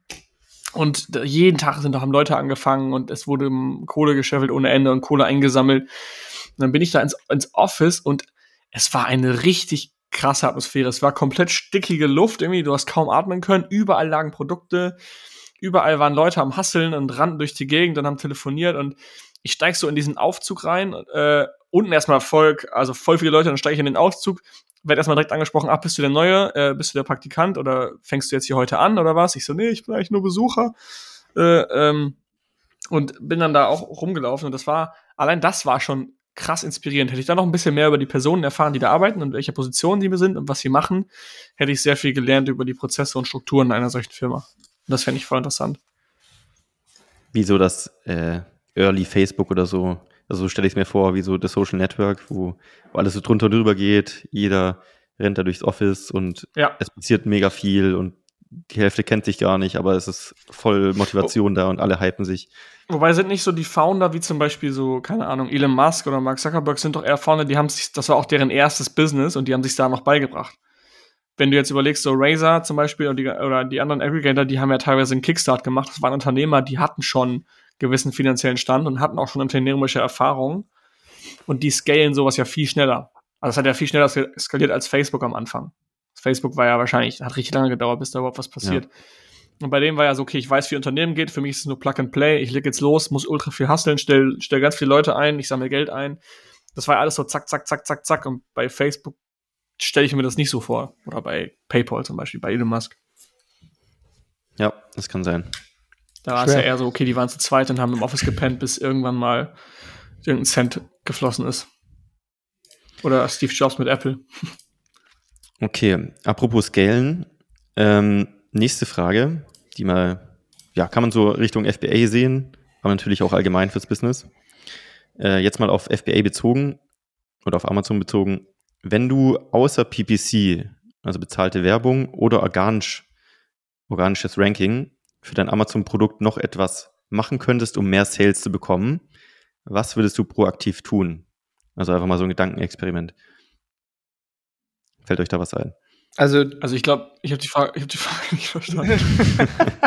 Und jeden Tag sind, haben Leute angefangen und es wurde Kohle gescheffelt ohne Ende und Kohle eingesammelt. Und dann bin ich da ins, ins Office und es war eine richtig krasse Atmosphäre. Es war komplett stickige Luft, irgendwie, du hast kaum atmen können. Überall lagen Produkte, überall waren Leute am Hasseln und rannten durch die Gegend und haben telefoniert und ich steig so in diesen Aufzug rein, äh, unten erstmal Volk, also voll viele Leute, dann steige ich in den Aufzug, werde erstmal direkt angesprochen, ach, bist du der Neue, äh, bist du der Praktikant oder fängst du jetzt hier heute an oder was? Ich so, nee, ich bin eigentlich nur Besucher. Äh, ähm, und bin dann da auch rumgelaufen und das war, allein das war schon krass inspirierend. Hätte ich da noch ein bisschen mehr über die Personen erfahren, die da arbeiten und welche Positionen die sind und was sie machen, hätte ich sehr viel gelernt über die Prozesse und Strukturen einer solchen Firma. Und das fände ich voll interessant. Wieso das äh, Early Facebook oder so Also so stelle ich es mir vor, wie so das Social Network, wo, wo alles so drunter und drüber geht, jeder rennt da durchs Office und Ja. es passiert mega viel und die Hälfte kennt sich gar nicht, aber es ist voll Motivation da und alle hypen sich. Wobei sind nicht so die Founder wie zum Beispiel so, keine Ahnung, Elon Musk oder Mark Zuckerberg sind doch eher Founder, die haben sich, das war auch deren erstes Business und die haben sich da noch beigebracht. Wenn du jetzt überlegst, so Razer zum Beispiel und die, oder die anderen Aggregator, die haben ja teilweise einen Kickstart gemacht. Das waren Unternehmer, die hatten schon gewissen finanziellen Stand und hatten auch schon unternehmerische Erfahrung. Und die scalen sowas ja viel schneller. Also es hat ja viel schneller skaliert als Facebook am Anfang. Facebook war ja wahrscheinlich, hat richtig lange gedauert, bis da überhaupt was passiert. Und bei dem war ja so, okay, ich weiß, wie Unternehmen geht, für mich ist es nur Plug and Play, ich leg jetzt los, muss ultra viel hustlen, stell, stell ganz viele Leute ein, ich sammle Geld ein. Das war ja alles so zack, zack, zack, zack, zack. Und bei Facebook stelle ich mir das nicht so vor. Oder bei PayPal zum Beispiel, bei Elon Musk. Ja, das kann sein. Da war es ja eher so, okay, die waren zu zweit und haben im Office gepennt, bis irgendwann mal irgendein Cent geflossen ist. Oder Steve Jobs mit Apple. Okay, apropos Scalen. Ähm, nächste Frage, die mal, ja, kann man so Richtung FBA sehen, aber natürlich auch allgemein fürs Business. Äh, jetzt mal auf FBA bezogen oder auf Amazon bezogen. Wenn du außer PPC, also bezahlte Werbung oder organisch, organisches Ranking für dein Amazon-Produkt noch etwas machen könntest, um mehr Sales zu bekommen, was würdest du proaktiv tun? Also einfach mal so ein Gedankenexperiment. Fällt euch da was ein? Also, Also ich glaube, ich habe die, Frage, ich hab die Frage [laughs] nicht verstanden. [laughs]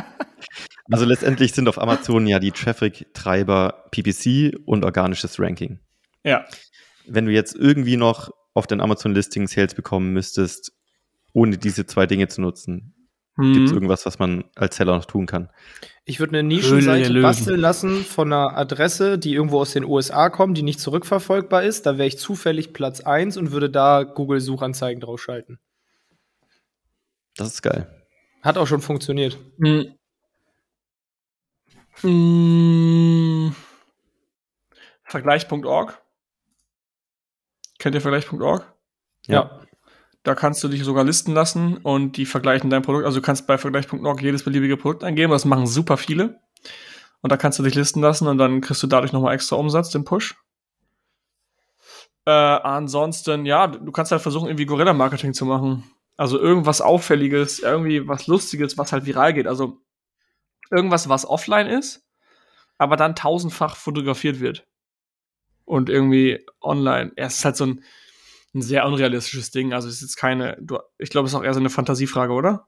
Also letztendlich sind auf Amazon ja die Traffic-Treiber PPC und organisches Ranking. ja. Wenn du jetzt irgendwie noch auf dein Amazon-Listing Sales bekommen müsstest, ohne diese zwei Dinge zu nutzen, gibt es Hm. irgendwas, was man als Seller noch tun kann? ich würde eine Nischenseite basteln lassen von einer Adresse, die irgendwo aus den USA kommt, die nicht zurückverfolgbar ist. Da wäre ich zufällig Platz 1 und würde da Google-Suchanzeigen draufschalten. Das ist geil. Hat auch schon funktioniert. Hm. Hm. Vergleich.org. Kennt ihr Vergleich.org? Ja. Da kannst du dich sogar listen lassen und die vergleichen dein Produkt. Also du kannst bei Vergleich.org jedes beliebige Produkt eingeben. Das machen super viele. Und da kannst du dich listen lassen und dann kriegst du dadurch nochmal extra Umsatz, den Push. Äh, ansonsten, ja, du kannst halt versuchen, irgendwie Gorilla-Marketing zu machen. Also irgendwas Auffälliges, irgendwie was Lustiges, was halt viral geht. Also irgendwas, was offline ist, aber dann tausendfach fotografiert wird. Und irgendwie online. Ja, es ist halt so ein, ein sehr unrealistisches Ding. Also es ist jetzt keine, du, ich glaube, es ist auch eher so eine Fantasiefrage, oder?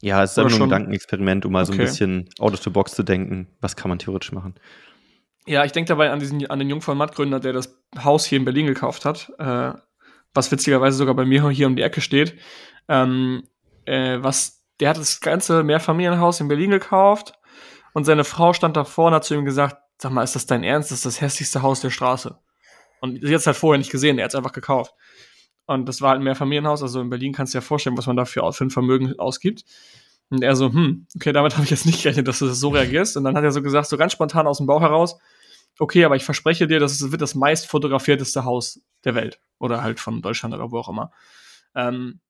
Ja, es ist einfach nur ein Gedankenexperiment, um mal so ein Okay. bisschen out of the box zu denken. Was kann man theoretisch machen? Ja, ich denke dabei an diesen, an den Jungfern Matt-Gründer, der das Haus hier in Berlin gekauft hat, äh, was witzigerweise sogar bei mir hier um die Ecke steht. Ähm, äh, was, der hat das ganze Mehrfamilienhaus in Berlin gekauft und seine Frau stand davor und hat zu ihm gesagt, sag mal, ist das dein Ernst? Das ist das hässlichste Haus der Straße. Und sie hat es halt vorher nicht gesehen, er hat es einfach gekauft. Und das war halt ein Mehrfamilienhaus, also in Berlin kannst du dir ja vorstellen, was man dafür für ein Vermögen ausgibt. Und er so, hm, okay, damit [laughs] habe ich jetzt nicht gerechnet, dass du das so reagierst. Und dann hat er so gesagt, so ganz spontan aus dem Bauch heraus, okay, aber ich verspreche dir, das wird das meist fotografierteste Haus der Welt. Oder halt von Deutschland oder wo auch immer. Ähm,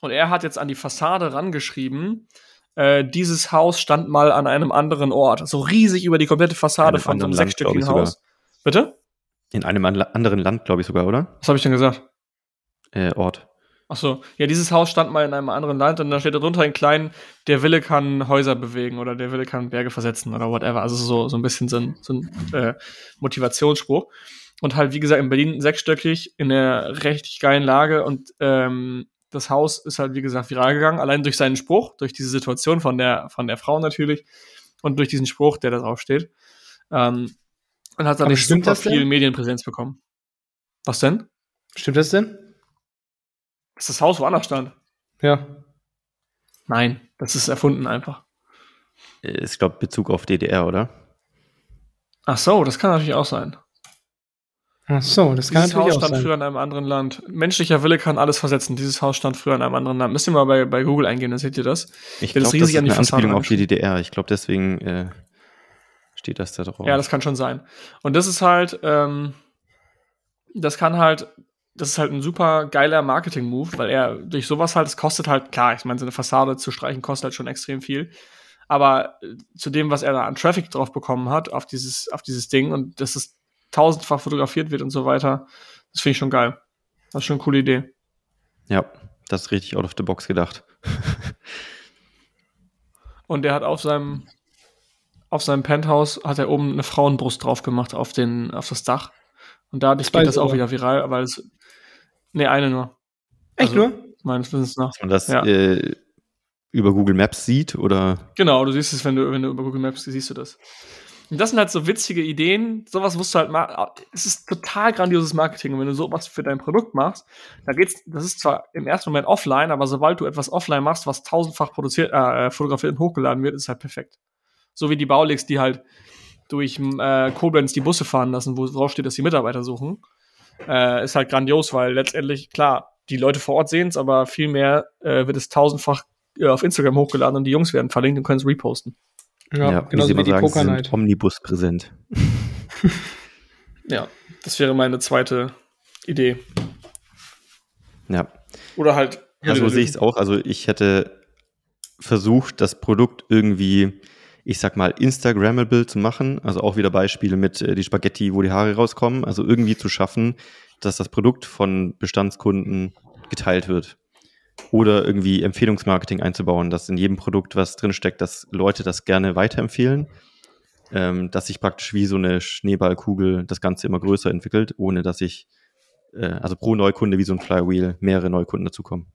und er hat jetzt an die Fassade rangeschrieben, äh, dieses Haus stand mal an einem anderen Ort. So riesig über die komplette Fassade von so einem sechsstöckigen Haus. Bitte? In einem an anderen Land, glaube ich sogar, oder? Was habe ich denn gesagt? Äh, Ort. Ach so, ja, dieses Haus stand mal in einem anderen Land und da steht darunter in klein, der Wille kann Häuser bewegen oder der Wille kann Berge versetzen oder whatever. Also so, so ein bisschen so ein, so ein äh, Motivationsspruch. Und halt, wie gesagt, in Berlin sechsstöckig, in einer richtig geilen Lage und ähm, das Haus ist halt, wie gesagt, viral gegangen, allein durch seinen Spruch, durch diese Situation von der, von der Frau natürlich und durch diesen Spruch, der da drauf steht. Ähm, und hat dadurch stimmt super viel Medienpräsenz bekommen. Was denn? Stimmt das denn? Dass das Haus woanders stand? Ja. Nein, das ist erfunden einfach. Ich glaube, Bezug auf DDR, oder? Ach so, das kann natürlich auch sein. Ach so, das kann Dieses Haus natürlich auch stand sein. früher in einem anderen Land. Menschlicher Wille kann alles versetzen. Dieses Haus stand früher in einem anderen Land. Müsst ihr mal bei, bei Google eingehen, dann seht ihr das. Ich das glaube, das riesig ist an die eine Anspielung auf die. DDR. Ich glaube, deswegen äh, steht das da drauf. Ja, das kann schon sein. Und das ist halt, ähm, das kann halt, das ist halt ein super geiler Marketing-Move, weil er durch sowas halt, es kostet halt, klar, ich meine, so eine Fassade zu streichen kostet halt schon extrem viel. Aber äh, zu dem, was er da an Traffic drauf bekommen hat, auf dieses, auf dieses Ding, und das ist tausendfach fotografiert wird und so weiter. Das finde ich schon geil. Das ist schon eine coole Idee. Ja, das ist richtig out of the box gedacht. [laughs] Und der hat auf seinem, auf seinem Penthouse hat er oben eine Frauenbrust drauf gemacht auf den, auf das Dach. Und dadurch geht das auch wieder viral, weil es, nee, eine nur. Echt Also- nur? Meines Wissens nach. Dass man das Ja. äh, über Google Maps sieht oder Genau, du siehst es, wenn du, wenn du über Google Maps siehst du das. Und das sind halt so witzige Ideen. Sowas musst du halt mal. Es ist total grandioses Marketing. Und wenn du sowas für dein Produkt machst, da geht's, das ist zwar im ersten Moment offline, aber sobald du etwas offline machst, was tausendfach produziert, äh, fotografiert und hochgeladen wird, ist halt perfekt. So wie die Baulix, die halt durch äh, Koblenz die Busse fahren lassen, wo drauf steht, dass sie Mitarbeiter suchen. Äh, ist halt grandios, weil letztendlich, klar, die Leute vor Ort sehen es, aber vielmehr äh, wird es tausendfach äh, auf Instagram hochgeladen und die Jungs werden verlinkt und können es reposten. Ja, genauso sie wie die immer sagen, Poker Night. Omnibus präsent. Ja, das wäre meine zweite Idee. Ja, Oder halt. Ja, so sehe ich es auch. Also ich hätte versucht, das Produkt irgendwie, ich sag mal, Instagrammable zu machen. Also auch wieder Beispiele mit äh, die Spaghetti, wo die Haare rauskommen. Also irgendwie zu schaffen, dass das Produkt von Bestandskunden geteilt wird. Oder irgendwie Empfehlungsmarketing einzubauen, dass in jedem Produkt was drinsteckt, dass Leute das gerne weiterempfehlen. Ähm, dass sich praktisch wie so eine Schneeballkugel das Ganze immer größer entwickelt, ohne dass ich, äh, also pro Neukunde wie so ein Flywheel mehrere Neukunden dazukommen.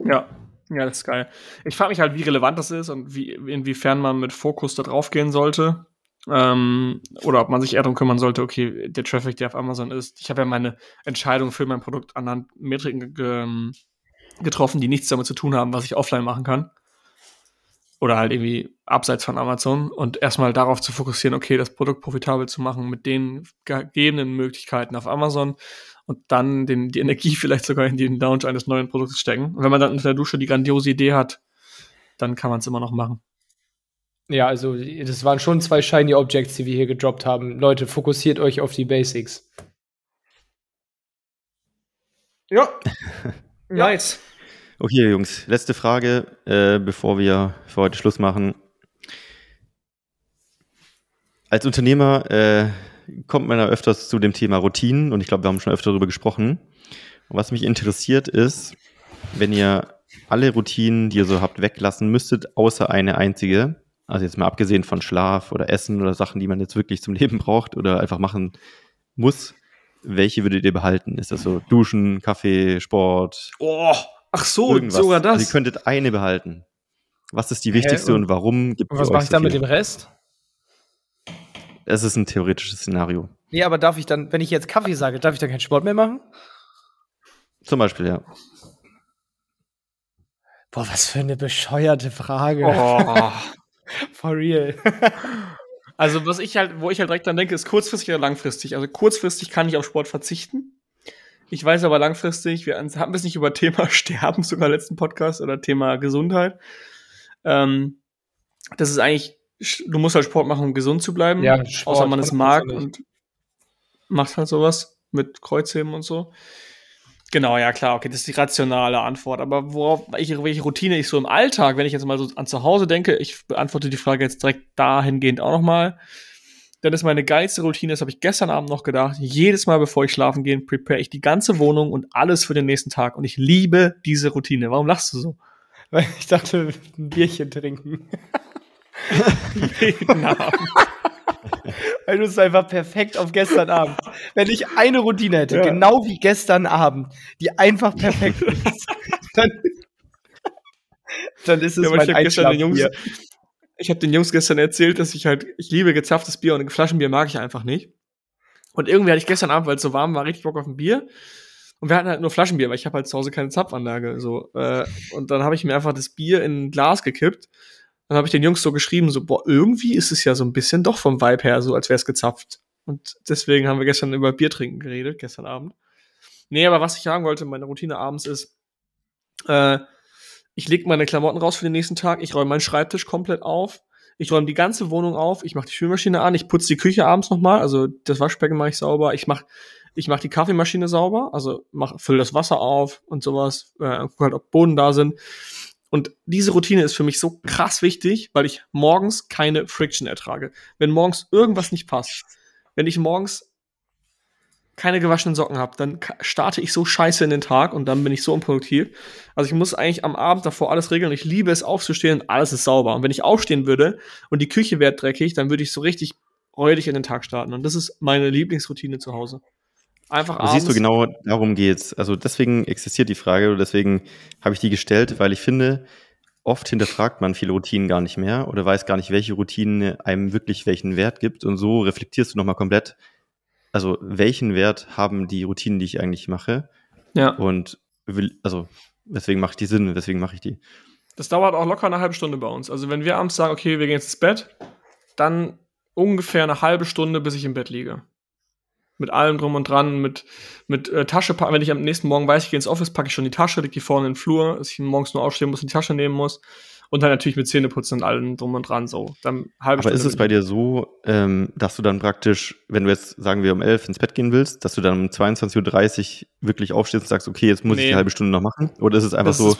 Ja, ja, das ist geil. Ich frage mich halt, wie relevant das ist und wie, inwiefern man mit Fokus da drauf gehen sollte. Ähm, oder ob man sich eher darum kümmern sollte, okay, der Traffic, der auf Amazon ist. Ich habe ja meine Entscheidung für mein Produkt anhand Metriken ge ge getroffen, die nichts damit zu tun haben, was ich offline machen kann. Oder halt irgendwie abseits von Amazon und erstmal darauf zu fokussieren, okay, das Produkt profitabel zu machen mit den gegebenen Möglichkeiten auf Amazon und dann den, die Energie [laughs] vielleicht sogar in den Launch eines neuen Produktes stecken. Und wenn man dann unter der Dusche die grandiose Idee hat, dann kann man es immer noch machen. Ja, also das waren schon zwei Shiny Objects, die wir hier gedroppt haben. Leute, fokussiert euch auf die Basics. Ja. [laughs] nice. Okay, Jungs, letzte Frage, äh, bevor wir für heute Schluss machen. Als Unternehmer äh, kommt man ja öfters zu dem Thema Routinen und ich glaube, wir haben schon öfter darüber gesprochen. Und was mich interessiert ist, wenn ihr alle Routinen, die ihr so habt, weglassen müsstet, außer eine einzige, also jetzt mal abgesehen von Schlaf oder Essen oder Sachen, die man jetzt wirklich zum [laughs] Leben braucht oder einfach machen muss, welche würdet ihr behalten? Ist das so Duschen, Kaffee, Sport, Oh, ach so, irgendwas? sogar das. Also ihr könntet eine behalten. Was ist die wichtigste und- und, warum gibt Und ihr was mache ich so dann mit viel? dem Rest? Es ist ein theoretisches Szenario. Nee, aber darf ich dann, wenn ich jetzt Kaffee sage, darf ich dann keinen Sport mehr machen? Zum Beispiel, ja. Boah, was für eine bescheuerte Frage. oh. [laughs] For real. [laughs] Also, was ich halt, wo ich halt direkt dann denke, ist kurzfristig oder langfristig. Also, kurzfristig kann ich auf Sport verzichten. Ich weiß aber langfristig, wir haben es nicht über Thema [laughs] Sterben, sogar letzten Podcast, oder Thema Gesundheit. Ähm, das ist eigentlich, du musst halt Sport machen, um gesund zu bleiben. Ja, Sport, außer man es mag 100%. und macht halt sowas mit Kreuzheben und so. Genau, ja klar, okay, das ist die rationale Antwort. Aber worauf, welche, welche Routine ich so im Alltag, wenn ich jetzt mal so an zu Hause denke, ich beantworte die Frage jetzt direkt dahingehend auch nochmal. Dann ist meine geilste Routine, das habe ich gestern Abend noch gedacht, jedes Mal bevor ich schlafen gehe, prepare ich die ganze Wohnung und alles für den nächsten Tag. Und ich liebe diese Routine. Warum lachst du so? Weil ich dachte, ein Bierchen trinken. [laughs] Jeden [laughs] Abend. Weil du es einfach perfekt auf gestern Abend. Wenn ich eine Routine hätte, Ja. genau wie gestern Abend, die einfach perfekt [laughs] ist, dann, dann ist es Ja, mein ich habe gestern den Jungs, ich habe den Jungs gestern erzählt, dass ich halt, ich liebe gezapftes Bier und Flaschenbier mag ich einfach nicht. Und irgendwie hatte ich gestern Abend, weil es so warm war, richtig Bock auf ein Bier. Und wir hatten halt nur Flaschenbier, weil ich habe halt zu Hause keine Zapfanlage. So. Äh, und dann habe ich mir einfach das Bier in ein Glas gekippt. Dann habe ich den Jungs so geschrieben, so, boah, irgendwie ist es ja so ein bisschen doch vom Vibe her, so als wäre es gezapft. Und deswegen haben wir gestern über Bier trinken geredet, gestern Abend. Nee, aber was ich sagen wollte, meine Routine abends ist, äh, ich lege meine Klamotten raus für den nächsten Tag, ich räume meinen Schreibtisch komplett auf, ich räume die ganze Wohnung auf, ich mache die Spülmaschine an, ich putze die Küche abends nochmal, also das Waschbecken mache ich sauber, ich mache ich mach die Kaffeemaschine sauber, also mach, fülle das Wasser auf und sowas, äh, guck halt, ob Boden da sind. Und diese Routine ist für mich so krass wichtig, weil ich morgens keine Friction ertrage. Wenn morgens irgendwas nicht passt, wenn ich morgens keine gewaschenen Socken habe, dann starte ich so scheiße in den Tag und dann bin ich so unproduktiv. Also ich muss eigentlich am Abend davor alles regeln. Ich liebe es aufzustehen und alles ist sauber. Und wenn ich aufstehen würde und die Küche wäre dreckig, dann würde ich so richtig räudig in den Tag starten. Und das ist meine Lieblingsroutine zu Hause. Einfach abends. siehst du genau, darum geht's. Also deswegen existiert die Frage und deswegen habe ich die gestellt, weil ich finde, oft hinterfragt man viele Routinen gar nicht mehr oder weiß gar nicht, welche Routine einem wirklich welchen Wert gibt und so reflektierst du nochmal komplett, also welchen Wert haben die Routinen, die ich eigentlich mache Ja. und will, also weswegen macht die Sinn, weswegen mache ich die. Das dauert auch locker eine halbe Stunde bei uns. Also wenn wir abends sagen, okay, wir gehen jetzt ins Bett, dann ungefähr eine halbe Stunde, bis ich im Bett liege. Mit allem drum und dran, mit, mit äh, Tasche packen. Wenn ich am nächsten Morgen weiß, ich gehe ins Office, packe ich schon die Tasche, leg die vorne in den Flur, dass ich morgens nur aufstehen muss und die Tasche nehmen muss. Und dann natürlich mit Zähneputzen und allem drum und dran so. Dann halbe Aber ist es bei ich- dir so, ähm, dass du dann praktisch, wenn du jetzt, sagen wir, um 11 ins Bett gehen willst, dass du dann um 22.30 Uhr wirklich aufstehst und sagst, okay, jetzt muss ich Nee. die halbe Stunde noch machen? Oder ist es einfach Das so,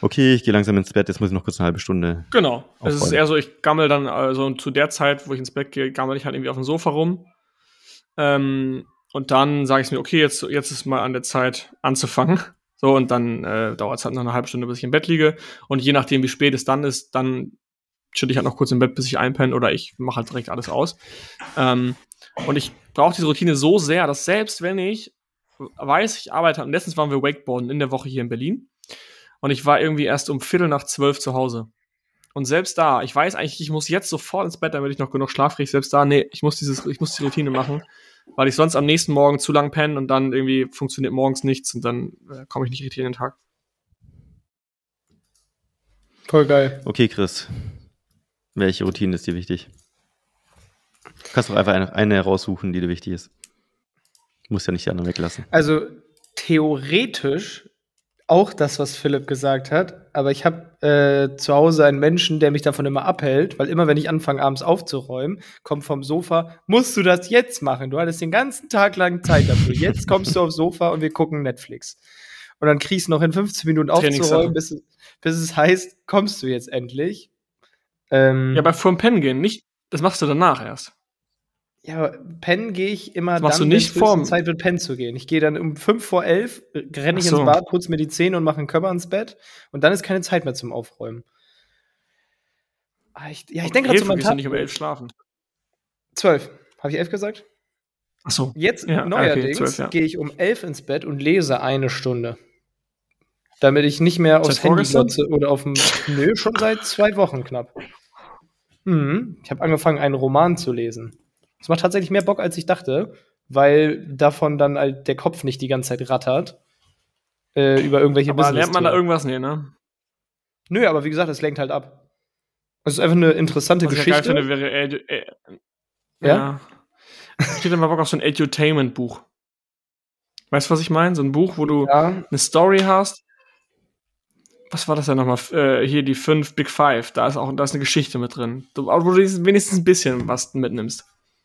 okay, ich gehe langsam ins Bett, jetzt muss ich noch kurz eine halbe Stunde. Genau. Es ist eher so, ich gammel dann, also zu der Zeit, wo ich ins Bett gehe, gammel ich halt irgendwie auf dem Sofa rum. Ähm, und dann sage ich mir, okay, jetzt, jetzt ist mal an der Zeit anzufangen. [laughs] So, und dann äh, dauert es halt noch eine halbe Stunde, bis ich im Bett liege. Und je nachdem, wie spät es dann ist, dann chill ich halt noch kurz im Bett, bis ich einpenne oder ich mache halt direkt alles aus. Ähm, und ich brauche diese Routine so sehr, dass selbst wenn ich weiß, ich arbeite, und letztens waren wir Wakeboarden in der Woche hier in Berlin. Und ich war irgendwie erst um Viertel nach zwölf zu Hause. Und selbst da, ich weiß eigentlich, ich muss jetzt sofort ins Bett, damit ich noch genug Schlaf kriege. Selbst da, nee, ich muss dieses, ich muss die Routine machen, weil ich sonst am nächsten Morgen zu lang penne und dann irgendwie funktioniert morgens nichts und dann äh, komme ich nicht richtig in den Tag. Voll geil. Okay, Chris. Welche Routine ist dir wichtig? Du kannst doch einfach eine, eine heraussuchen, die dir wichtig ist. Du musst ja nicht die anderen weglassen. Also theoretisch auch das, was Philipp gesagt hat, aber ich habe äh, zu Hause einen Menschen, der mich davon immer abhält, weil immer, wenn ich anfange, abends aufzuräumen, kommt vom Sofa, musst du das jetzt machen? Du hattest den ganzen Tag lang Zeit dafür. Jetzt kommst du aufs Sofa und wir gucken Netflix. Und dann kriegst du noch in 15 Minuten aufzuräumen, bis, es- bis es heißt, kommst du jetzt endlich. Ähm, Ja, aber vorm Pennen gehen, nicht, das machst du danach erst. Ja, pennen gehe ich immer Das machst dann, du nicht vorm- Zeit wird, pennen zu gehen. Ich gehe dann um fünf vor elf, äh, renne ich so. ins Bad, putze mir die Zähne und mache einen Körper ins Bett. Und dann ist keine Zeit mehr zum Aufräumen. Ah, ich, ja, ich denke gerade zu meinem Tag. nicht um elf schlafen. Zwölf. Habe ich elf gesagt? Ach so. Jetzt Ja, okay, neuerdings zwölf, ja. gehe ich um elf ins Bett und lese eine Stunde. Damit ich nicht mehr aufs Handy glotze oder auf dem. [laughs] Nö, schon seit zwei Wochen knapp. Mhm. Ich habe angefangen, einen Roman zu lesen. Es macht tatsächlich mehr Bock, als ich dachte, weil davon dann halt der Kopf nicht die ganze Zeit rattert. Äh, über irgendwelche Aber lernt man da irgendwas? Nee, ne? Nö, aber wie gesagt, es lenkt halt ab. Es ist einfach eine interessante Was ich ja Geschichte. finde, wäre Edu äh, Ja? Ich hätte mal Bock auf so ein Edutainment-Buch. Weißt du, was ich meine? So ein Buch, wo du ja, eine Story hast. Was war das denn nochmal? Äh, hier die fünf Big Five. Da ist auch da ist eine Geschichte mit drin. Du, wo du wenigstens ein bisschen was mitnimmst.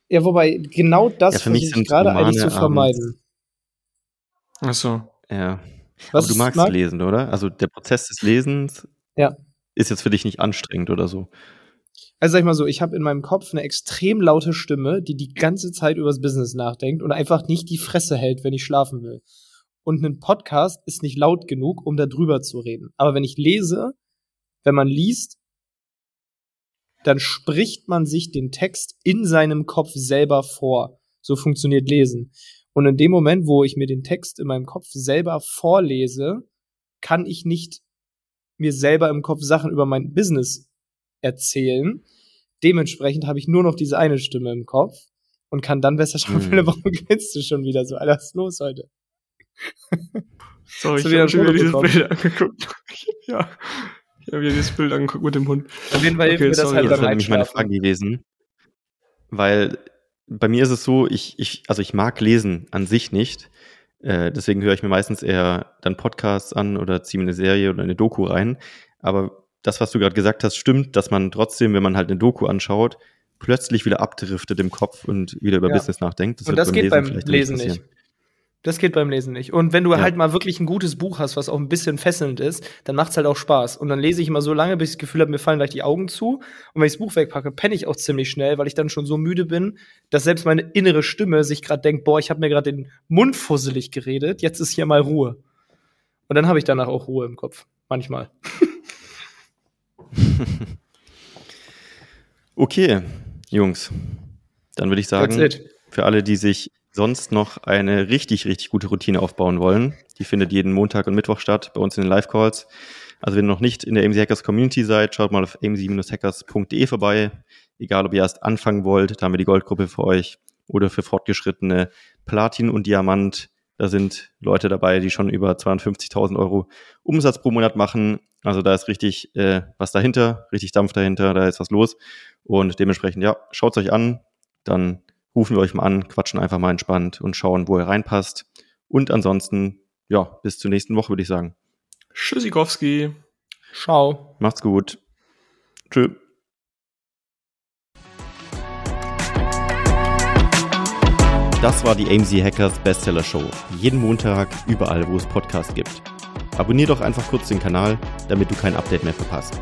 Ja, wobei genau das Ja, für mich versuche ich gerade eigentlich zu vermeiden. Ach so. Ja. Was Aber du magst mag- lesen, oder? Also der Prozess des Lesens Ja. ist jetzt für dich nicht anstrengend oder so. Also sag ich mal so, ich habe in meinem Kopf eine extrem laute Stimme, die die ganze Zeit übers Business nachdenkt und einfach nicht die Fresse hält, wenn ich schlafen will. Und ein Podcast ist nicht laut genug, um da drüber zu reden. Aber wenn ich lese, wenn man liest, dann spricht man sich den Text in seinem Kopf selber vor. So funktioniert Lesen. Und in dem Moment, wo ich mir den Text in meinem Kopf selber vorlese, kann ich nicht mir selber im Kopf Sachen über mein Business erzählen. Dementsprechend habe ich nur noch diese eine Stimme im Kopf und kann dann besser schauen, Hm. Philipp, [laughs] warum grinst du schon wieder so? Alter, was ist los heute? Sorry, ich habe schon wieder dieses Bild angeguckt. [laughs] ja. Ich habe wieder dieses Bild angeguckt mit dem Hund. Auf jeden Fall Okay, mir das sorry, halt Das beim wäre nämlich meine. Frage gewesen. Weil bei mir ist es so, ich, ich, also ich mag lesen an sich nicht. Äh, deswegen höre ich mir meistens eher dann Podcasts an oder ziehe mir eine Serie oder eine Doku rein. Aber das, was du gerade gesagt hast, stimmt, dass man trotzdem, wenn man halt eine Doku anschaut, plötzlich wieder abdriftet im Kopf und wieder über Ja. Business nachdenkt. Und wird das geht beim vielleicht Lesen nicht. Das geht beim Lesen nicht. Und wenn du ja. halt mal wirklich ein gutes Buch hast, was auch ein bisschen fesselnd ist, dann macht's halt auch Spaß. Und dann lese ich immer so lange, bis ich das Gefühl habe, mir fallen gleich die Augen zu. Und wenn ich das Buch wegpacke, penne ich auch ziemlich schnell, weil ich dann schon so müde bin, dass selbst meine innere Stimme sich gerade denkt, boah, ich habe mir gerade den Mund fusselig geredet, jetzt ist hier mal Ruhe. Und dann habe ich danach auch Ruhe im Kopf. Manchmal. [laughs] okay, Jungs. Dann würde ich sagen, für alle, die sich sonst noch eine richtig, richtig gute Routine aufbauen wollen, die findet jeden Montag und Mittwoch statt bei uns in den Live-Calls. Also wenn ihr noch nicht in der AMC Hackers Community seid, schaut mal auf amc-hackers.de vorbei. Egal, ob ihr erst anfangen wollt, da haben wir die Goldgruppe für euch oder für fortgeschrittene Platin und Diamant. Da sind Leute dabei, die schon über 250.000 Euro Umsatz pro Monat machen. Also da ist richtig äh, was dahinter, richtig Dampf dahinter, da ist was los. Und dementsprechend, ja, schaut es euch an, dann rufen wir euch mal an, quatschen einfach mal entspannt und schauen, wo ihr reinpasst. Und ansonsten, ja, bis zur nächsten Woche, würde ich sagen. Tschüssikowski. Ciao. Macht's gut. Tschö. Das war die AMZ Hackers Bestseller Show. Jeden Montag, überall, wo es Podcasts gibt. Abonnier doch einfach kurz den Kanal, damit du kein Update mehr verpasst.